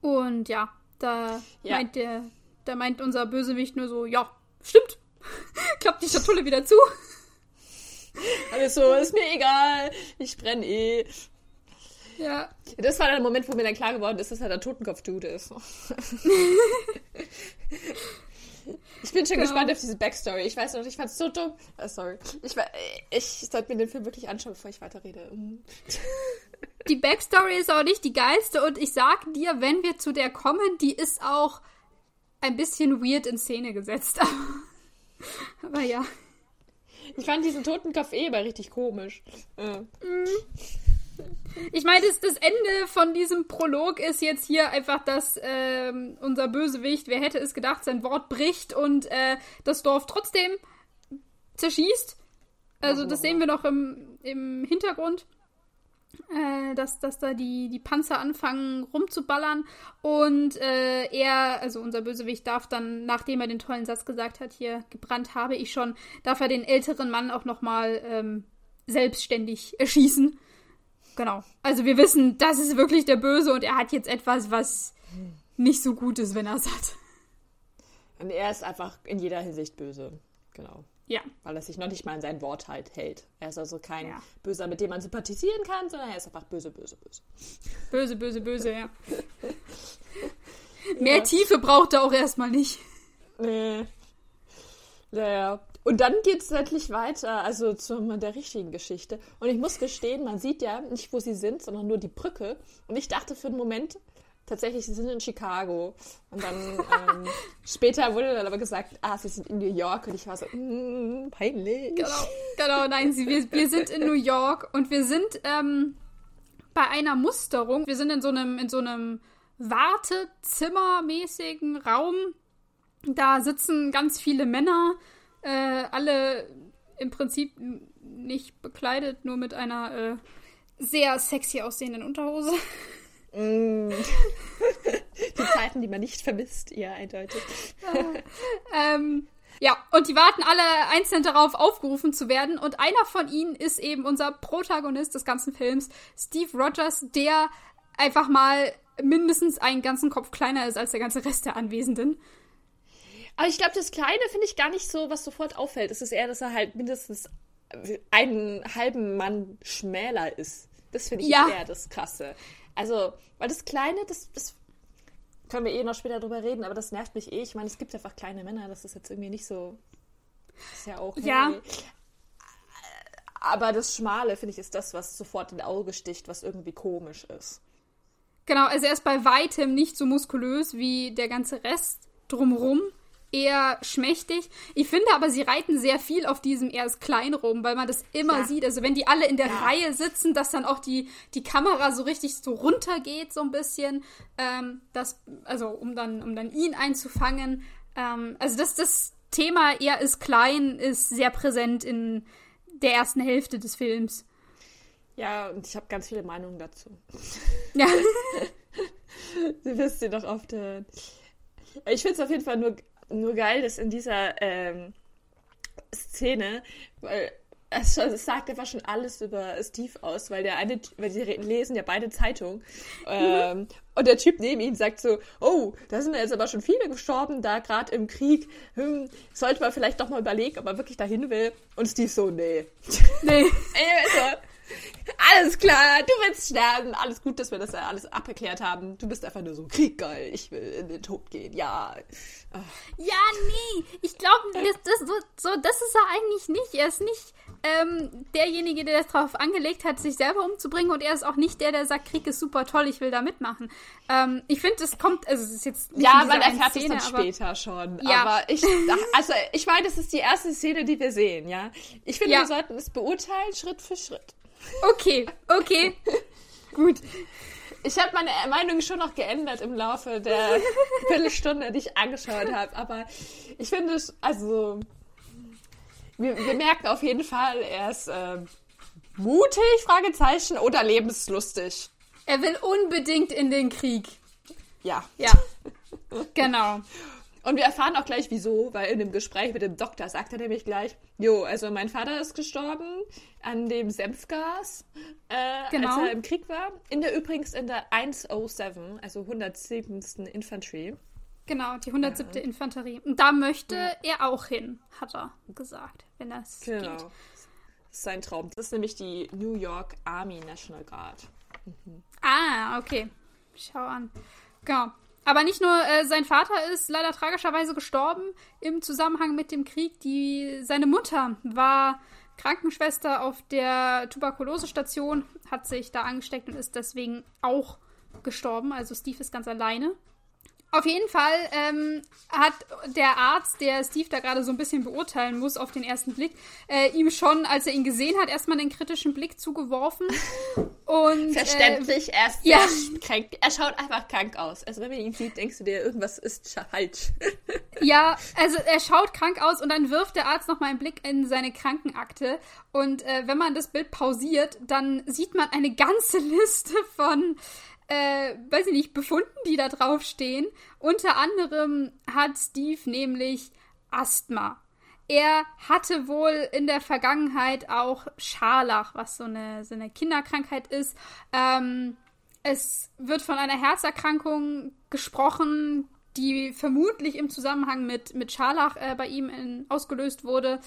A: und ja, da
B: Ja.
A: meint der, da meint unser Bösewicht nur so, ja, stimmt. (laughs) Klappt die Schatulle wieder zu.
B: Alles so, ist mir egal, ich brenne eh.
A: Ja.
B: Das war der Moment, wo mir dann klar geworden ist, dass er der Totenkopf-Dude ist. (laughs) Ich bin schon
A: Genau.
B: gespannt auf diese Backstory. Ich weiß noch, ich fand's so dumm. Ah, sorry. Ich, ich sollte mir den Film wirklich anschauen, bevor ich weiterrede.
A: Die Backstory ist auch nicht die geilste und ich sag dir, wenn wir zu der kommen, die ist auch ein bisschen weird in Szene gesetzt. (laughs) Aber ja.
B: Ich fand diesen Totenkopf eh immer richtig komisch. Äh.
A: Ich meine, das, das Ende von diesem Prolog ist jetzt hier einfach, dass ähm, unser Bösewicht, wer hätte es gedacht, sein Wort bricht und äh, das Dorf trotzdem zerschießt. Also das sehen wir noch im, im Hintergrund, äh, dass, dass da die, die Panzer anfangen rumzuballern und äh, er, also unser Bösewicht, darf dann, nachdem er den tollen Satz gesagt hat, hier gebrannt habe ich schon, darf er den älteren Mann auch nochmal ähm, selbstständig erschießen. Genau. Also wir wissen, das ist wirklich der Böse und er hat jetzt etwas, was nicht so gut ist, wenn er es hat.
B: Und er ist einfach in jeder Hinsicht böse. Genau.
A: Ja.
B: Weil er sich noch nicht mal an sein Wort halt hält. Er ist also kein
A: Ja.
B: Böser, mit dem man sympathisieren kann, sondern er ist einfach böse, böse, böse.
A: Böse, böse, böse, ja. (laughs) Mehr Tiefe braucht er auch erstmal nicht.
B: Nee. Naja. Und dann geht es endlich weiter, also zu der richtigen Geschichte. Und ich muss gestehen, man sieht ja nicht, wo sie sind, sondern nur die Brücke. Und ich dachte für einen Moment, tatsächlich, sie sind in Chicago. Und dann ähm, (laughs) später wurde dann aber gesagt, ah, sie sind in New York. Und ich war so, mm, peinlich.
A: Genau, genau, nein, sie, wir, wir sind in New York und wir sind ähm, bei einer Musterung. Wir sind in so einem, in so einem Wartezimmermäßigen Raum. Da sitzen ganz viele Männer, äh, alle im Prinzip nicht bekleidet, nur mit einer äh, sehr sexy aussehenden Unterhose.
B: Mm. (laughs) die Zeiten, die man nicht vermisst, ja, eindeutig.
A: Ähm, ja, und die warten alle einzeln darauf, aufgerufen zu werden. Und einer von ihnen ist eben unser Protagonist des ganzen Films, Steve Rogers, der einfach mal mindestens einen ganzen Kopf kleiner ist als der ganze Rest der Anwesenden.
B: Aber ich glaube, das Kleine finde ich gar nicht so, was sofort auffällt. Es ist eher, dass er halt mindestens einen halben Mann schmäler ist. Das finde ich
A: Ja.
B: eher das Krasse. Also, weil das Kleine, das, das können wir eh noch später drüber reden, aber das nervt mich eh. Ich meine, es gibt einfach kleine Männer, das ist jetzt irgendwie nicht so. Ist ja auch.
A: Ja.
B: Aber das Schmale, finde ich, ist das, was sofort in Auge sticht, was irgendwie komisch ist.
A: Genau, also er ist bei weitem nicht so muskulös wie der ganze Rest drumrum. Eher schmächtig. Ich finde aber, sie reiten sehr viel auf diesem er ist klein rum, weil man das immer
B: Ja.
A: sieht. Also wenn die alle in der
B: Ja.
A: Reihe sitzen, dass dann auch die, die Kamera so richtig so runtergeht, so ein bisschen. Ähm, das, also um dann, um dann ihn einzufangen. Ähm, also das, das Thema er ist klein ist sehr präsent in der ersten Hälfte des Films.
B: Ja, und ich habe ganz viele Meinungen dazu.
A: Ja.
B: Du wirst sie doch oft. Ich finde es auf jeden Fall nur, nur geil, dass in dieser ähm, Szene, weil es, es sagt einfach schon alles über Steve aus, weil der eine, weil die lesen ja beide Zeitungen. Ähm, und der Typ neben ihm sagt so, oh, da sind jetzt aber schon viele gestorben, da gerade im Krieg. Hm, sollte man vielleicht doch mal überlegen, ob man wirklich dahin will. Und Steve so, nee. Nee. (laughs) also, alles klar, du willst sterben, alles gut, dass wir das ja alles abgeklärt haben. Du bist einfach nur so, Krieg geil, ich will in den Tod gehen, ja.
A: Ach. Ja, nee, ich glaube, das, das, so, so, das ist er eigentlich nicht. Er ist nicht ähm, derjenige, der das drauf angelegt hat, sich selber umzubringen und er ist auch nicht der, der sagt, Krieg ist super toll, ich will da mitmachen. Ähm, ich finde, es kommt, also es ist jetzt
B: Ja, man erfährt es dann später schon. Ja. Aber ich, also ich meine, das ist die erste Szene, die wir sehen, ja. Ich finde, ja. wir sollten es beurteilen, Schritt für Schritt.
A: Okay, okay. Gut.
B: Ich habe meine Meinung schon noch geändert im Laufe der (laughs) Viertelstunde, die ich angeschaut habe. Aber ich finde es, also, wir, wir, merken auf jeden Fall, er ist äh, mutig, Fragezeichen, oder lebenslustig.
A: Er will unbedingt in den Krieg.
B: Ja.
A: Ja. (laughs) genau.
B: Und wir erfahren auch gleich wieso, weil in dem Gespräch mit dem Doktor sagt er nämlich gleich, jo, also mein Vater ist gestorben an dem Senfgas, äh, genau. als er im Krieg war. In der übrigens in der 107, also 107. Infantry.
A: Genau, die 107. Ja. Infanterie. Und da möchte ja. er auch hin, hat er gesagt, wenn das genau. geht. Das
B: ist sein Traum. Das ist nämlich die New York Army National Guard.
A: Mhm. Ah, okay. Schau an. Genau. Aber nicht nur äh, sein Vater ist leider tragischerweise gestorben im Zusammenhang mit dem Krieg. Die, seine Mutter war Krankenschwester auf der Tuberkulosestation, hat sich da angesteckt und ist deswegen auch gestorben. Also Steve ist ganz alleine. Auf jeden Fall ähm, hat der Arzt, der Steve da gerade so ein bisschen beurteilen muss auf den ersten Blick, äh, ihm schon, als er ihn gesehen hat, erstmal den kritischen Blick zugeworfen. Und,
B: Verständlich, äh, er ist ja. krank. Er schaut einfach krank aus. Also wenn man ihn sieht, denkst du dir, irgendwas ist falsch. (laughs)
A: ja, also er schaut krank aus und dann wirft der Arzt nochmal einen Blick in seine Krankenakte. Und äh, wenn man das Bild pausiert, dann sieht man eine ganze (laughs) Liste von äh, weiß ich nicht, Befunden, die da draufstehen. Unter anderem hat Steve nämlich Asthma. Er hatte wohl in der Vergangenheit auch Scharlach, was so eine, so eine Kinderkrankheit ist. Ähm, es wird von einer Herzerkrankung gesprochen, die vermutlich im Zusammenhang mit, mit Scharlach äh, bei ihm in, ausgelöst wurde.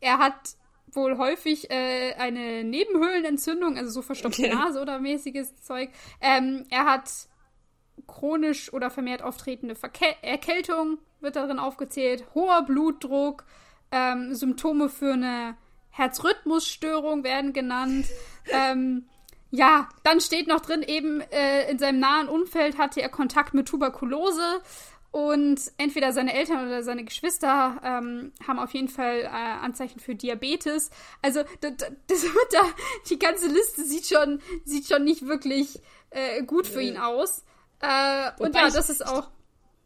A: Er hat wohl häufig äh, eine Nebenhöhlenentzündung, also so verstopfte okay. Nase oder mäßiges Zeug. Ähm, er hat chronisch oder vermehrt auftretende Verkel Erkältung, wird darin aufgezählt, hoher Blutdruck, ähm, Symptome für eine Herzrhythmusstörung werden genannt. (laughs) ähm, ja, dann steht noch drin, eben äh, in seinem nahen Umfeld hatte er Kontakt mit Tuberkulose. Und entweder seine Eltern oder seine Geschwister ähm, haben auf jeden Fall äh, Anzeichen für Diabetes. Also das, das wird da, die ganze Liste sieht schon, sieht schon nicht wirklich äh, gut für ihn aus. Äh, und ja, das ist auch.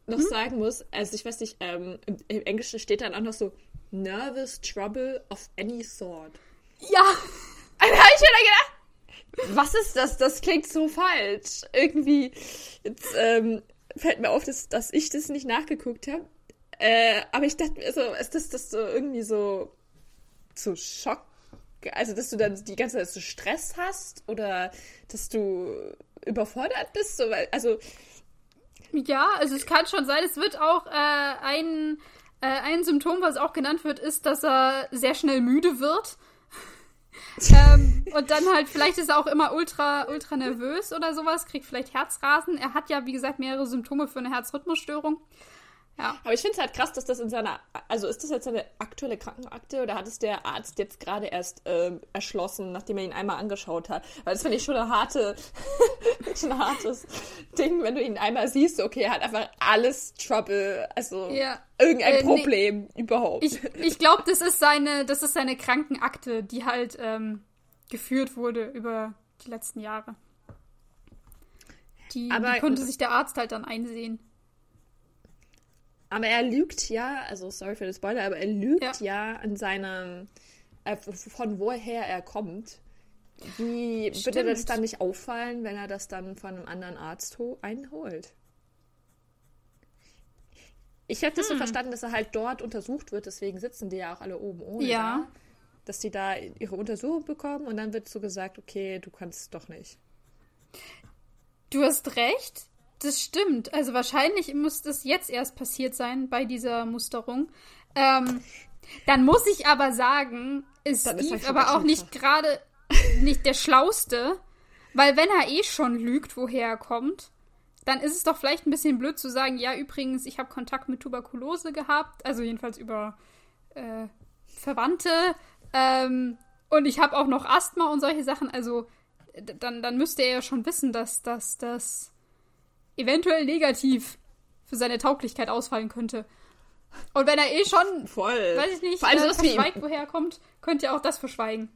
B: Noch hm? sagen muss, also ich weiß nicht, ähm, im, Englischen steht dann auch noch so Nervous Trouble of any sort.
A: Ja. (laughs)
B: Also habe ich mir gedacht, was ist das? Das klingt so falsch. Irgendwie, jetzt, ähm, fällt mir auf, dass, dass ich das nicht nachgeguckt habe. Äh, aber ich dachte mir so, ist das, das so irgendwie so zu Schock? Also, dass du dann die ganze Zeit so Stress hast oder dass du überfordert bist? So, also.
A: Ja, also es kann schon sein. Es wird auch äh, ein, äh, ein Symptom, was auch genannt wird, ist, dass er sehr schnell müde wird ähm, und dann halt, vielleicht ist er auch immer ultra, ultra nervös oder sowas, kriegt vielleicht Herzrasen. Er hat ja, wie gesagt, mehrere Symptome für eine Herzrhythmusstörung. Ja.
B: Aber ich finde es halt krass, dass das in seiner, also ist das jetzt seine aktuelle Krankenakte oder hat es der Arzt jetzt gerade erst ähm, erschlossen, nachdem er ihn einmal angeschaut hat? Weil das finde ich schon eine harte, (laughs) schon ein hartes Ding, wenn du ihn einmal siehst, okay, er hat einfach alles Trouble, also ja. irgendein äh, Problem nee, überhaupt.
A: Ich, ich glaube, das ist seine, das ist seine Krankenakte, die halt ähm, geführt wurde über die letzten Jahre. Die, die konnte sich der Arzt halt dann einsehen.
B: Aber er lügt ja, also sorry für den Spoiler, aber er lügt ja, ja an seinem, äh, von woher er kommt. Wie Stimmt. würde das dann nicht auffallen, wenn er das dann von einem anderen Arzt einholt? Ich hätte hm. so verstanden, dass er halt dort untersucht wird, deswegen sitzen die ja auch alle oben ohne. Ja. Da. dass die da ihre Untersuchung bekommen und dann wird so gesagt, okay, du kannst doch nicht.
A: Du hast recht. Das stimmt. Also wahrscheinlich muss das jetzt erst passiert sein bei dieser Musterung. Ähm, dann muss ich aber sagen, ist dann Steve ist aber auch nicht gerade nicht der Schlauste, weil wenn er eh schon lügt, woher er kommt, dann ist es doch vielleicht ein bisschen blöd zu sagen, ja, übrigens, ich habe Kontakt mit Tuberkulose gehabt, also jedenfalls über äh, Verwandte ähm, und ich habe auch noch Asthma und solche Sachen, also dann, dann müsste er ja schon wissen, dass das eventuell negativ für seine Tauglichkeit ausfallen könnte. Und wenn er eh schon,
B: Voll.
A: weiß ich nicht, vor allem äh, verschweigt, woher er kommt, könnte er auch das verschweigen.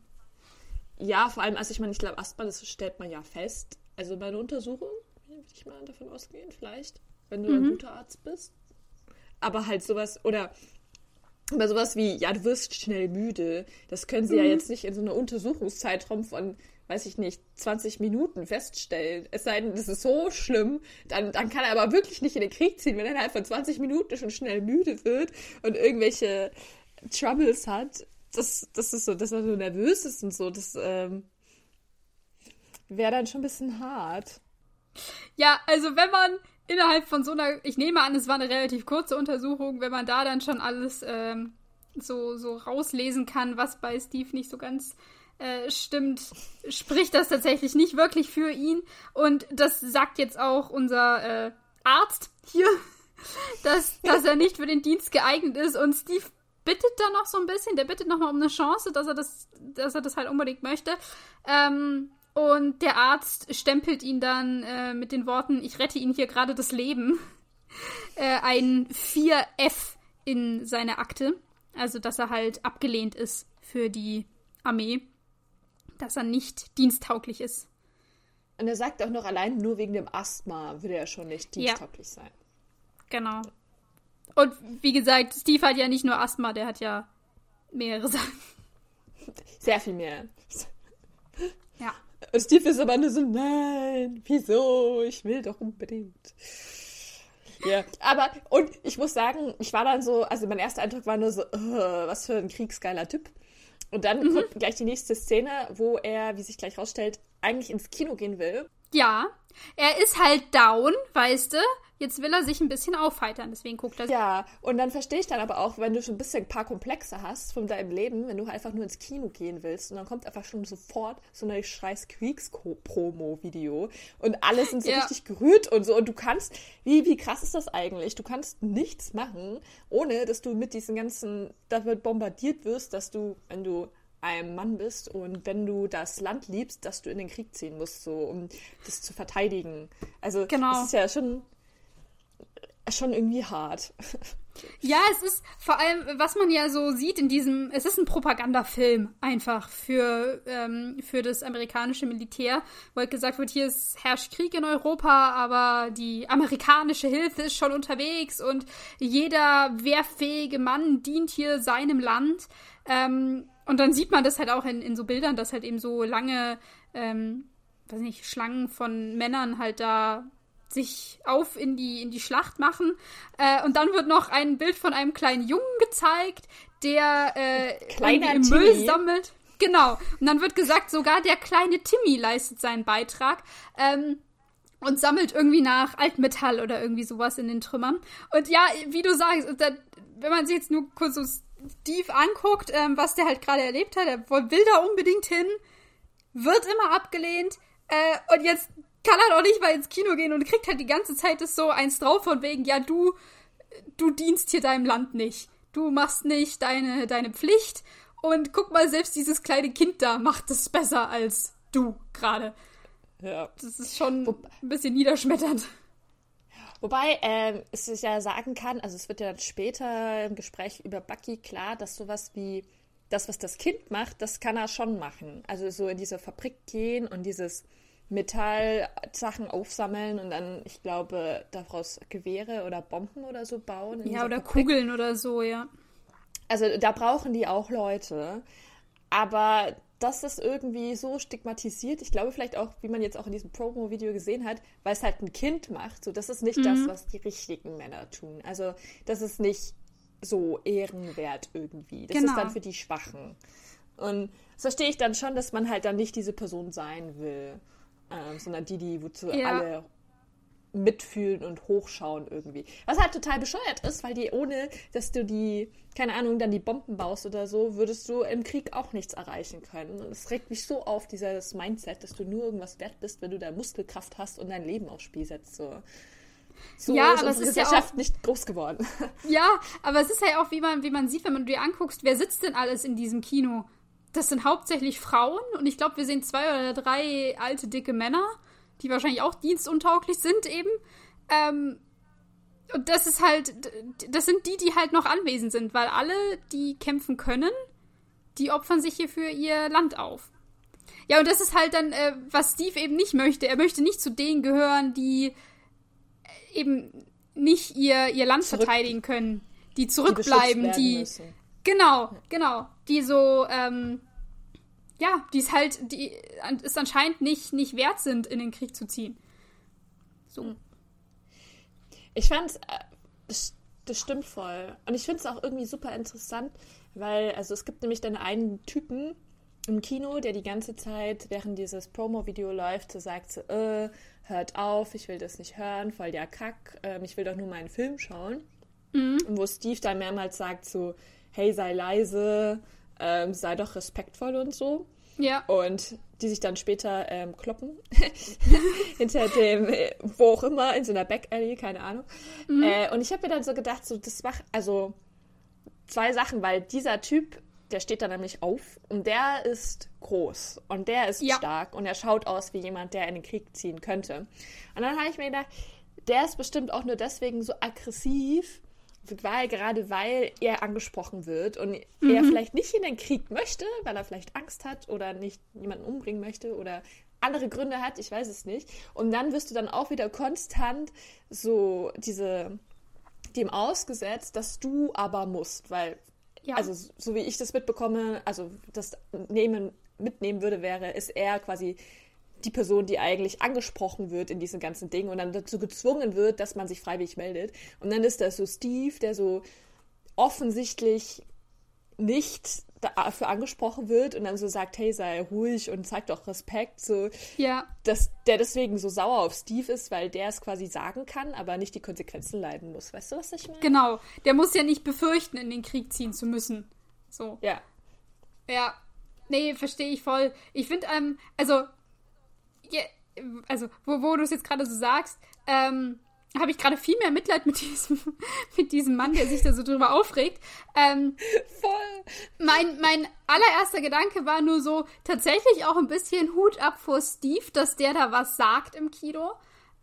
B: Ja, vor allem, also ich meine, ich glaube, Asthma, das stellt man ja fest. Also bei einer Untersuchung, würde ich mal davon ausgehen, vielleicht, wenn du mhm. ein guter Arzt bist. Aber halt sowas, oder bei sowas wie, ja, du wirst schnell müde, das können sie mhm. ja jetzt nicht in so einer Untersuchungszeitraum von weiß ich nicht, 20 Minuten feststellen. Es sei denn, das ist so schlimm, dann, dann kann er aber wirklich nicht in den Krieg ziehen, wenn er innerhalb von 20 Minuten schon schnell müde wird und irgendwelche Troubles hat. Das, das ist so, dass er so nervös ist und so, das ähm, wäre dann schon ein bisschen hart.
A: Ja, also wenn man innerhalb von so einer, ich nehme an, es war eine relativ kurze Untersuchung, wenn man da dann schon alles ähm, so, so rauslesen kann, was bei Steve nicht so ganz äh, stimmt, spricht das tatsächlich nicht wirklich für ihn. Und das sagt jetzt auch unser äh, Arzt hier, (laughs) dass, dass er nicht für den Dienst geeignet ist. Und Steve bittet da noch so ein bisschen, der bittet nochmal um eine Chance, dass er das, dass er das halt unbedingt möchte. Ähm, und der Arzt stempelt ihn dann äh, mit den Worten, ich rette ihn hier gerade das Leben. (laughs) Äh, ein 4F in seine Akte. Also, dass er halt abgelehnt ist für die Armee dass er nicht diensttauglich ist.
B: Und er sagt auch noch, allein nur wegen dem Asthma würde er schon nicht diensttauglich ja. sein.
A: Genau. Und wie gesagt, Steve hat ja nicht nur Asthma, der hat ja mehrere (laughs) Sachen.
B: Sehr viel mehr.
A: Ja.
B: Und Steve ist aber nur so, nein, wieso? Ich will doch unbedingt. Ja, aber, und ich muss sagen, ich war dann so, also mein erster Eindruck war nur so, uh, was für ein kriegsgeiler Typ. Und dann mhm. kommt gleich die nächste Szene, wo er, wie sich gleich rausstellt, eigentlich ins Kino gehen will.
A: Ja, er ist halt down, weißt du? Jetzt will er sich ein bisschen aufheitern, deswegen guckt er.
B: Ja, und dann verstehe ich dann aber auch, wenn du schon ein bisschen ein paar Komplexe hast von deinem Leben, wenn du einfach nur ins Kino gehen willst und dann kommt einfach schon sofort so eine scheiß Creeks-Promo-Video und alle sind so ja. richtig gerührt und so und du kannst, wie, wie krass ist das eigentlich? Du kannst nichts machen, ohne dass du mit diesen ganzen, da wird bombardiert wirst, dass du, wenn du ein Mann bist und wenn du das Land liebst, dass du in den Krieg ziehen musst, so um das zu verteidigen. Also genau. das ist ja schon schon irgendwie hart.
A: Ja, es ist vor allem, was man ja so sieht in diesem, es ist ein Propagandafilm einfach für, ähm, für das amerikanische Militär, wo halt gesagt wird, hier ist, herrscht Krieg in Europa, aber die amerikanische Hilfe ist schon unterwegs und jeder wehrfähige Mann dient hier seinem Land. Ähm, und dann sieht man das halt auch in, in so Bildern, dass halt eben so lange, ähm, weiß nicht, Schlangen von Männern halt da sich auf in die, in die Schlacht machen. Äh, und dann wird noch ein Bild von einem kleinen Jungen gezeigt, der äh, Müll sammelt. Genau. Und dann wird gesagt, sogar der kleine Timmy leistet seinen Beitrag. Ähm, und sammelt irgendwie nach Altmetall oder irgendwie sowas in den Trümmern. Und ja, wie du sagst, da, wenn man sich jetzt nur kurz so Steve anguckt, ähm, was der halt gerade erlebt hat, er will da unbedingt hin, wird immer abgelehnt. Äh, und jetzt kann halt auch nicht mal ins Kino gehen und kriegt halt die ganze Zeit das so eins drauf von wegen, ja, du, du dienst hier deinem Land nicht. Du machst nicht deine, deine Pflicht. Und guck mal, selbst dieses kleine Kind da macht es besser als du gerade. Ja. Das ist schon Wo ein bisschen niederschmetternd.
B: Wobei ähm, es sich ja sagen kann, also es wird ja dann später im Gespräch über Bucky klar, dass sowas wie das, was das Kind macht, das kann er schon machen. Also so in diese Fabrik gehen und dieses Metallsachen aufsammeln und dann, ich glaube, daraus Gewehre oder Bomben oder so bauen.
A: Ja, oder Fabrik. Kugeln oder so, ja.
B: Also da brauchen die auch Leute. Aber das ist irgendwie so stigmatisiert. Ich glaube vielleicht auch, wie man jetzt auch in diesem Promo-Video gesehen hat, weil es halt ein Kind macht. So, das ist nicht mhm. das, was die richtigen Männer tun. Also das ist nicht so ehrenwert irgendwie. Das genau. ist dann für die Schwachen. Und das verstehe ich dann schon, dass man halt dann nicht diese Person sein will, ähm, sondern die, die wozu ja. alle mitfühlen und hochschauen irgendwie. Was halt total bescheuert ist, weil die ohne, dass du die, keine Ahnung, dann die Bomben baust oder so, würdest du im Krieg auch nichts erreichen können. Und es regt mich so auf, dieses Mindset, dass du nur irgendwas wert bist, wenn du da Muskelkraft hast und dein Leben aufs Spiel setzt. So. So
A: ja,
B: ist
A: aber es ist ja auch,
B: nicht groß geworden.
A: Ja, aber es ist ja auch, wie man, wie man sieht, wenn man dir anguckst, wer sitzt denn alles in diesem Kino? Das sind hauptsächlich Frauen und ich glaube, wir sehen zwei oder drei alte, dicke Männer, die wahrscheinlich auch dienstuntauglich sind eben. Ähm, und das ist halt, das sind die, die halt noch anwesend sind, weil alle, die kämpfen können, die opfern sich hier für ihr Land auf. Ja, und das ist halt dann, äh, was Steve eben nicht möchte. Er möchte nicht zu denen gehören, die eben nicht ihr, ihr Land Zurück, verteidigen können, die zurückbleiben, die. die genau, genau. Die so, ähm, ja, die es halt, die es anscheinend nicht, nicht wert sind, in den Krieg zu ziehen. So. Hm.
B: Ich fand, äh, das, das stimmt voll. Und ich finde es auch irgendwie super interessant, weil, also es gibt nämlich dann einen Typen im Kino, der die ganze Zeit, während dieses Promo-Video läuft, so sagt so, äh, hört auf, ich will das nicht hören, voll der Kack, ähm, ich will doch nur meinen Film schauen. Mhm. Und wo Steve dann mehrmals sagt so, hey, sei leise, ähm, sei doch respektvoll und so.
A: Ja.
B: Und die sich dann später ähm, kloppen. (laughs) Hinter dem, äh, wo auch immer, in so einer Back-Alley, keine Ahnung. Mhm. Äh, und ich habe mir dann so gedacht, so, das macht, also zwei Sachen, weil dieser Typ, der steht da nämlich auf und der ist groß und der ist ja. stark und er schaut aus wie jemand, der in den Krieg ziehen könnte. Und dann habe ich mir gedacht, der ist bestimmt auch nur deswegen so aggressiv, weil gerade weil er angesprochen wird und mhm. er vielleicht nicht in den Krieg möchte, weil er vielleicht Angst hat oder nicht jemanden umbringen möchte oder andere Gründe hat, ich weiß es nicht. Und dann wirst du dann auch wieder konstant so diese dem ausgesetzt, dass du aber musst, weil ja. also so wie ich das mitbekomme, also das nehmen mitnehmen würde, wäre, ist er quasi die Person, die eigentlich angesprochen wird in diesen ganzen Dingen und dann dazu gezwungen wird, dass man sich freiwillig meldet. Und dann ist das so Steve, der so offensichtlich nicht dafür angesprochen wird und dann so sagt, hey, sei ruhig und zeig doch Respekt, so,
A: ja.
B: dass der deswegen so sauer auf Steve ist, weil der es quasi sagen kann, aber nicht die Konsequenzen leiden muss. Weißt du, was ich meine?
A: Genau. Der muss ja nicht befürchten, in den Krieg ziehen zu müssen. So.
B: Ja.
A: Ja. Nee, verstehe ich voll. Ich finde, ähm, also yeah, also wo, wo du es jetzt gerade so sagst, ähm, habe ich gerade viel mehr Mitleid mit diesem, (laughs) mit diesem Mann, der sich da so drüber aufregt. Ähm,
B: Voll.
A: Mein, mein allererster Gedanke war nur so, tatsächlich auch ein bisschen Hut ab vor Steve, dass der da was sagt im Kino.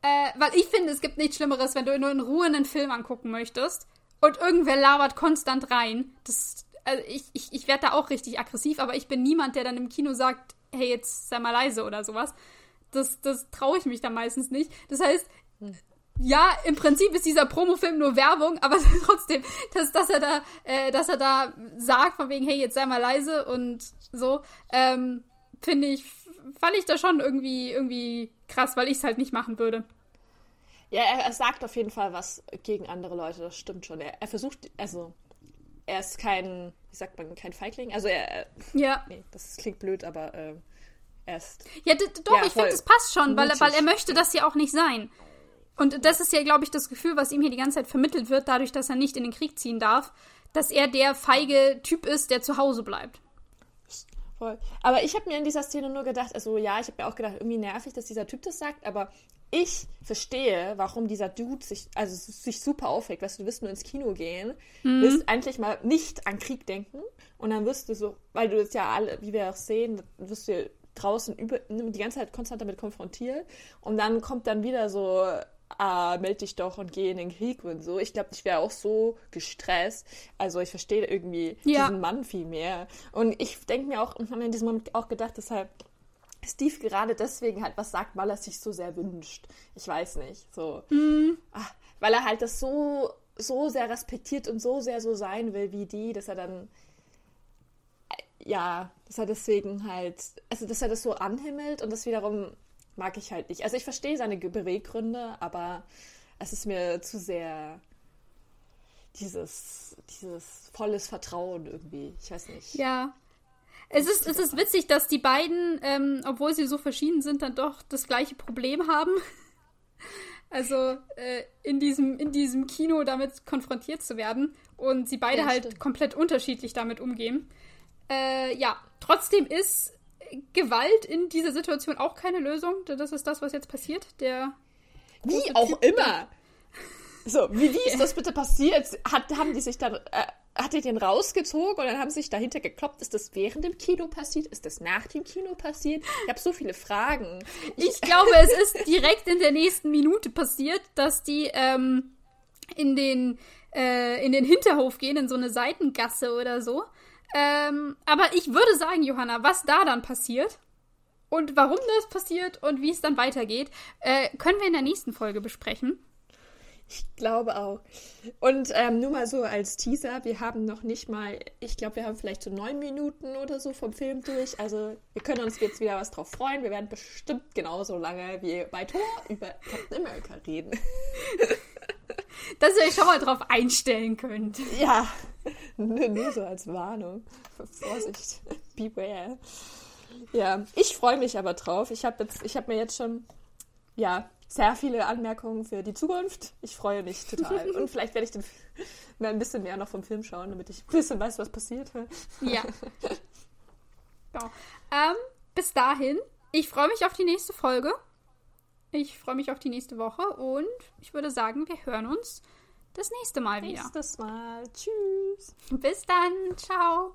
A: Äh, weil ich finde, es gibt nichts Schlimmeres, wenn du nur in Ruhe einen Film angucken möchtest und irgendwer labert konstant rein. Das, also ich, ich, ich werde da auch richtig aggressiv, aber ich bin niemand, der dann im Kino sagt, hey, jetzt sei mal leise oder sowas das, das traue ich mich da meistens nicht. Das heißt, ja, im Prinzip ist dieser Promofilm nur Werbung, aber (laughs) trotzdem, dass, dass er da, äh, dass er da sagt, von wegen, hey, jetzt sei mal leise und so, ähm, finde ich, fand ich da schon irgendwie, irgendwie krass, weil ich es halt nicht machen würde.
B: Ja, er, er, sagt auf jeden Fall was gegen andere Leute, das stimmt schon. Er, er versucht, also, er ist kein, wie sagt man, kein Feigling. Also er,
A: ja.
B: nee, das klingt blöd, aber äh, erst.
A: Ja, doch, ja, ich finde, das passt schon, weil, weil er möchte das ja auch nicht sein. Und das ist ja, glaube ich, das Gefühl, was ihm hier die ganze Zeit vermittelt wird, dadurch, dass er nicht in den Krieg ziehen darf, dass er der feige Typ ist, der zu Hause bleibt.
B: Voll. Aber ich habe mir in dieser Szene nur gedacht, also ja, ich habe mir auch gedacht, irgendwie nervig, dass dieser Typ das sagt, aber ich verstehe, warum dieser Dude sich, also sich super aufregt. Weißt du, du wirst nur ins Kino gehen, mhm. wirst eigentlich mal nicht an Krieg denken und dann wirst du so, weil du das ja alle, wie wir auch sehen, wirst du draußen über, die ganze Zeit konstant damit konfrontiert. Und dann kommt dann wieder so, ah, melde dich doch und geh in den Krieg und so. Ich glaube, ich wäre auch so gestresst. Also ich verstehe irgendwie ja. diesen Mann viel mehr. Und ich denke mir auch, und habe mir in diesem Moment auch gedacht, deshalb Steve gerade deswegen halt was sagt, weil er sich so sehr wünscht. Ich weiß nicht. So.
A: Mhm.
B: Ach, weil er halt das so, so sehr respektiert und so sehr so sein will wie die, dass er dann ja, dass er deswegen halt, also dass er das so anhimmelt und das wiederum mag ich halt nicht. Also ich verstehe seine Beweggründe, aber es ist mir zu sehr dieses, dieses volles Vertrauen irgendwie. Ich weiß nicht.
A: Ja. Es ist, es ist witzig, dass die beiden, ähm, obwohl sie so verschieden sind, dann doch das gleiche Problem haben. (laughs) Also äh, in, diesem, in diesem Kino damit konfrontiert zu werden und sie beide ja, halt stimmt. komplett unterschiedlich damit umgehen. Äh, ja, trotzdem ist Gewalt in dieser Situation auch keine Lösung. Das ist das, was jetzt passiert. Der
B: wie auch typ, immer. So, wie, wie ist das bitte passiert? Hat, haben die sich dann, äh, hat er den rausgezogen und dann haben sie sich dahinter gekloppt? Ist das während dem Kino passiert? Ist das nach dem Kino passiert? Ich habe so viele Fragen.
A: Ich, ich glaube, es ist direkt in der nächsten Minute passiert, dass die ähm, in, den, äh, in den Hinterhof gehen, in so eine Seitengasse oder so. Ähm, aber ich würde sagen, Johanna, was da dann passiert und warum das passiert und wie es dann weitergeht, äh, können wir in der nächsten Folge besprechen.
B: Ich glaube auch. Und ähm, nur mal so als Teaser, wir haben noch nicht mal, ich glaube, wir haben vielleicht so neun Minuten oder so vom Film durch. Also wir können uns jetzt wieder was drauf freuen. Wir werden bestimmt genauso lange wie bei Thor über Captain America reden. (laughs)
A: Dass ihr euch schon mal drauf einstellen könnt.
B: Ja, nur so als Warnung. Vorsicht, beware. Ja, ich freue mich aber drauf. Ich habe hab mir jetzt schon, ja, sehr viele Anmerkungen für die Zukunft. Ich freue mich total. Und vielleicht werde ich den, mal ein bisschen mehr noch vom Film schauen, damit ich ein bisschen weiß, was passiert.
A: Ja. genau. Ähm, bis dahin, ich freue mich auf die nächste Folge. Ich freue mich auf die nächste Woche und ich würde sagen, wir hören uns das nächste Mal wieder.
B: Nächstes Mal. Tschüss.
A: Bis dann. Ciao.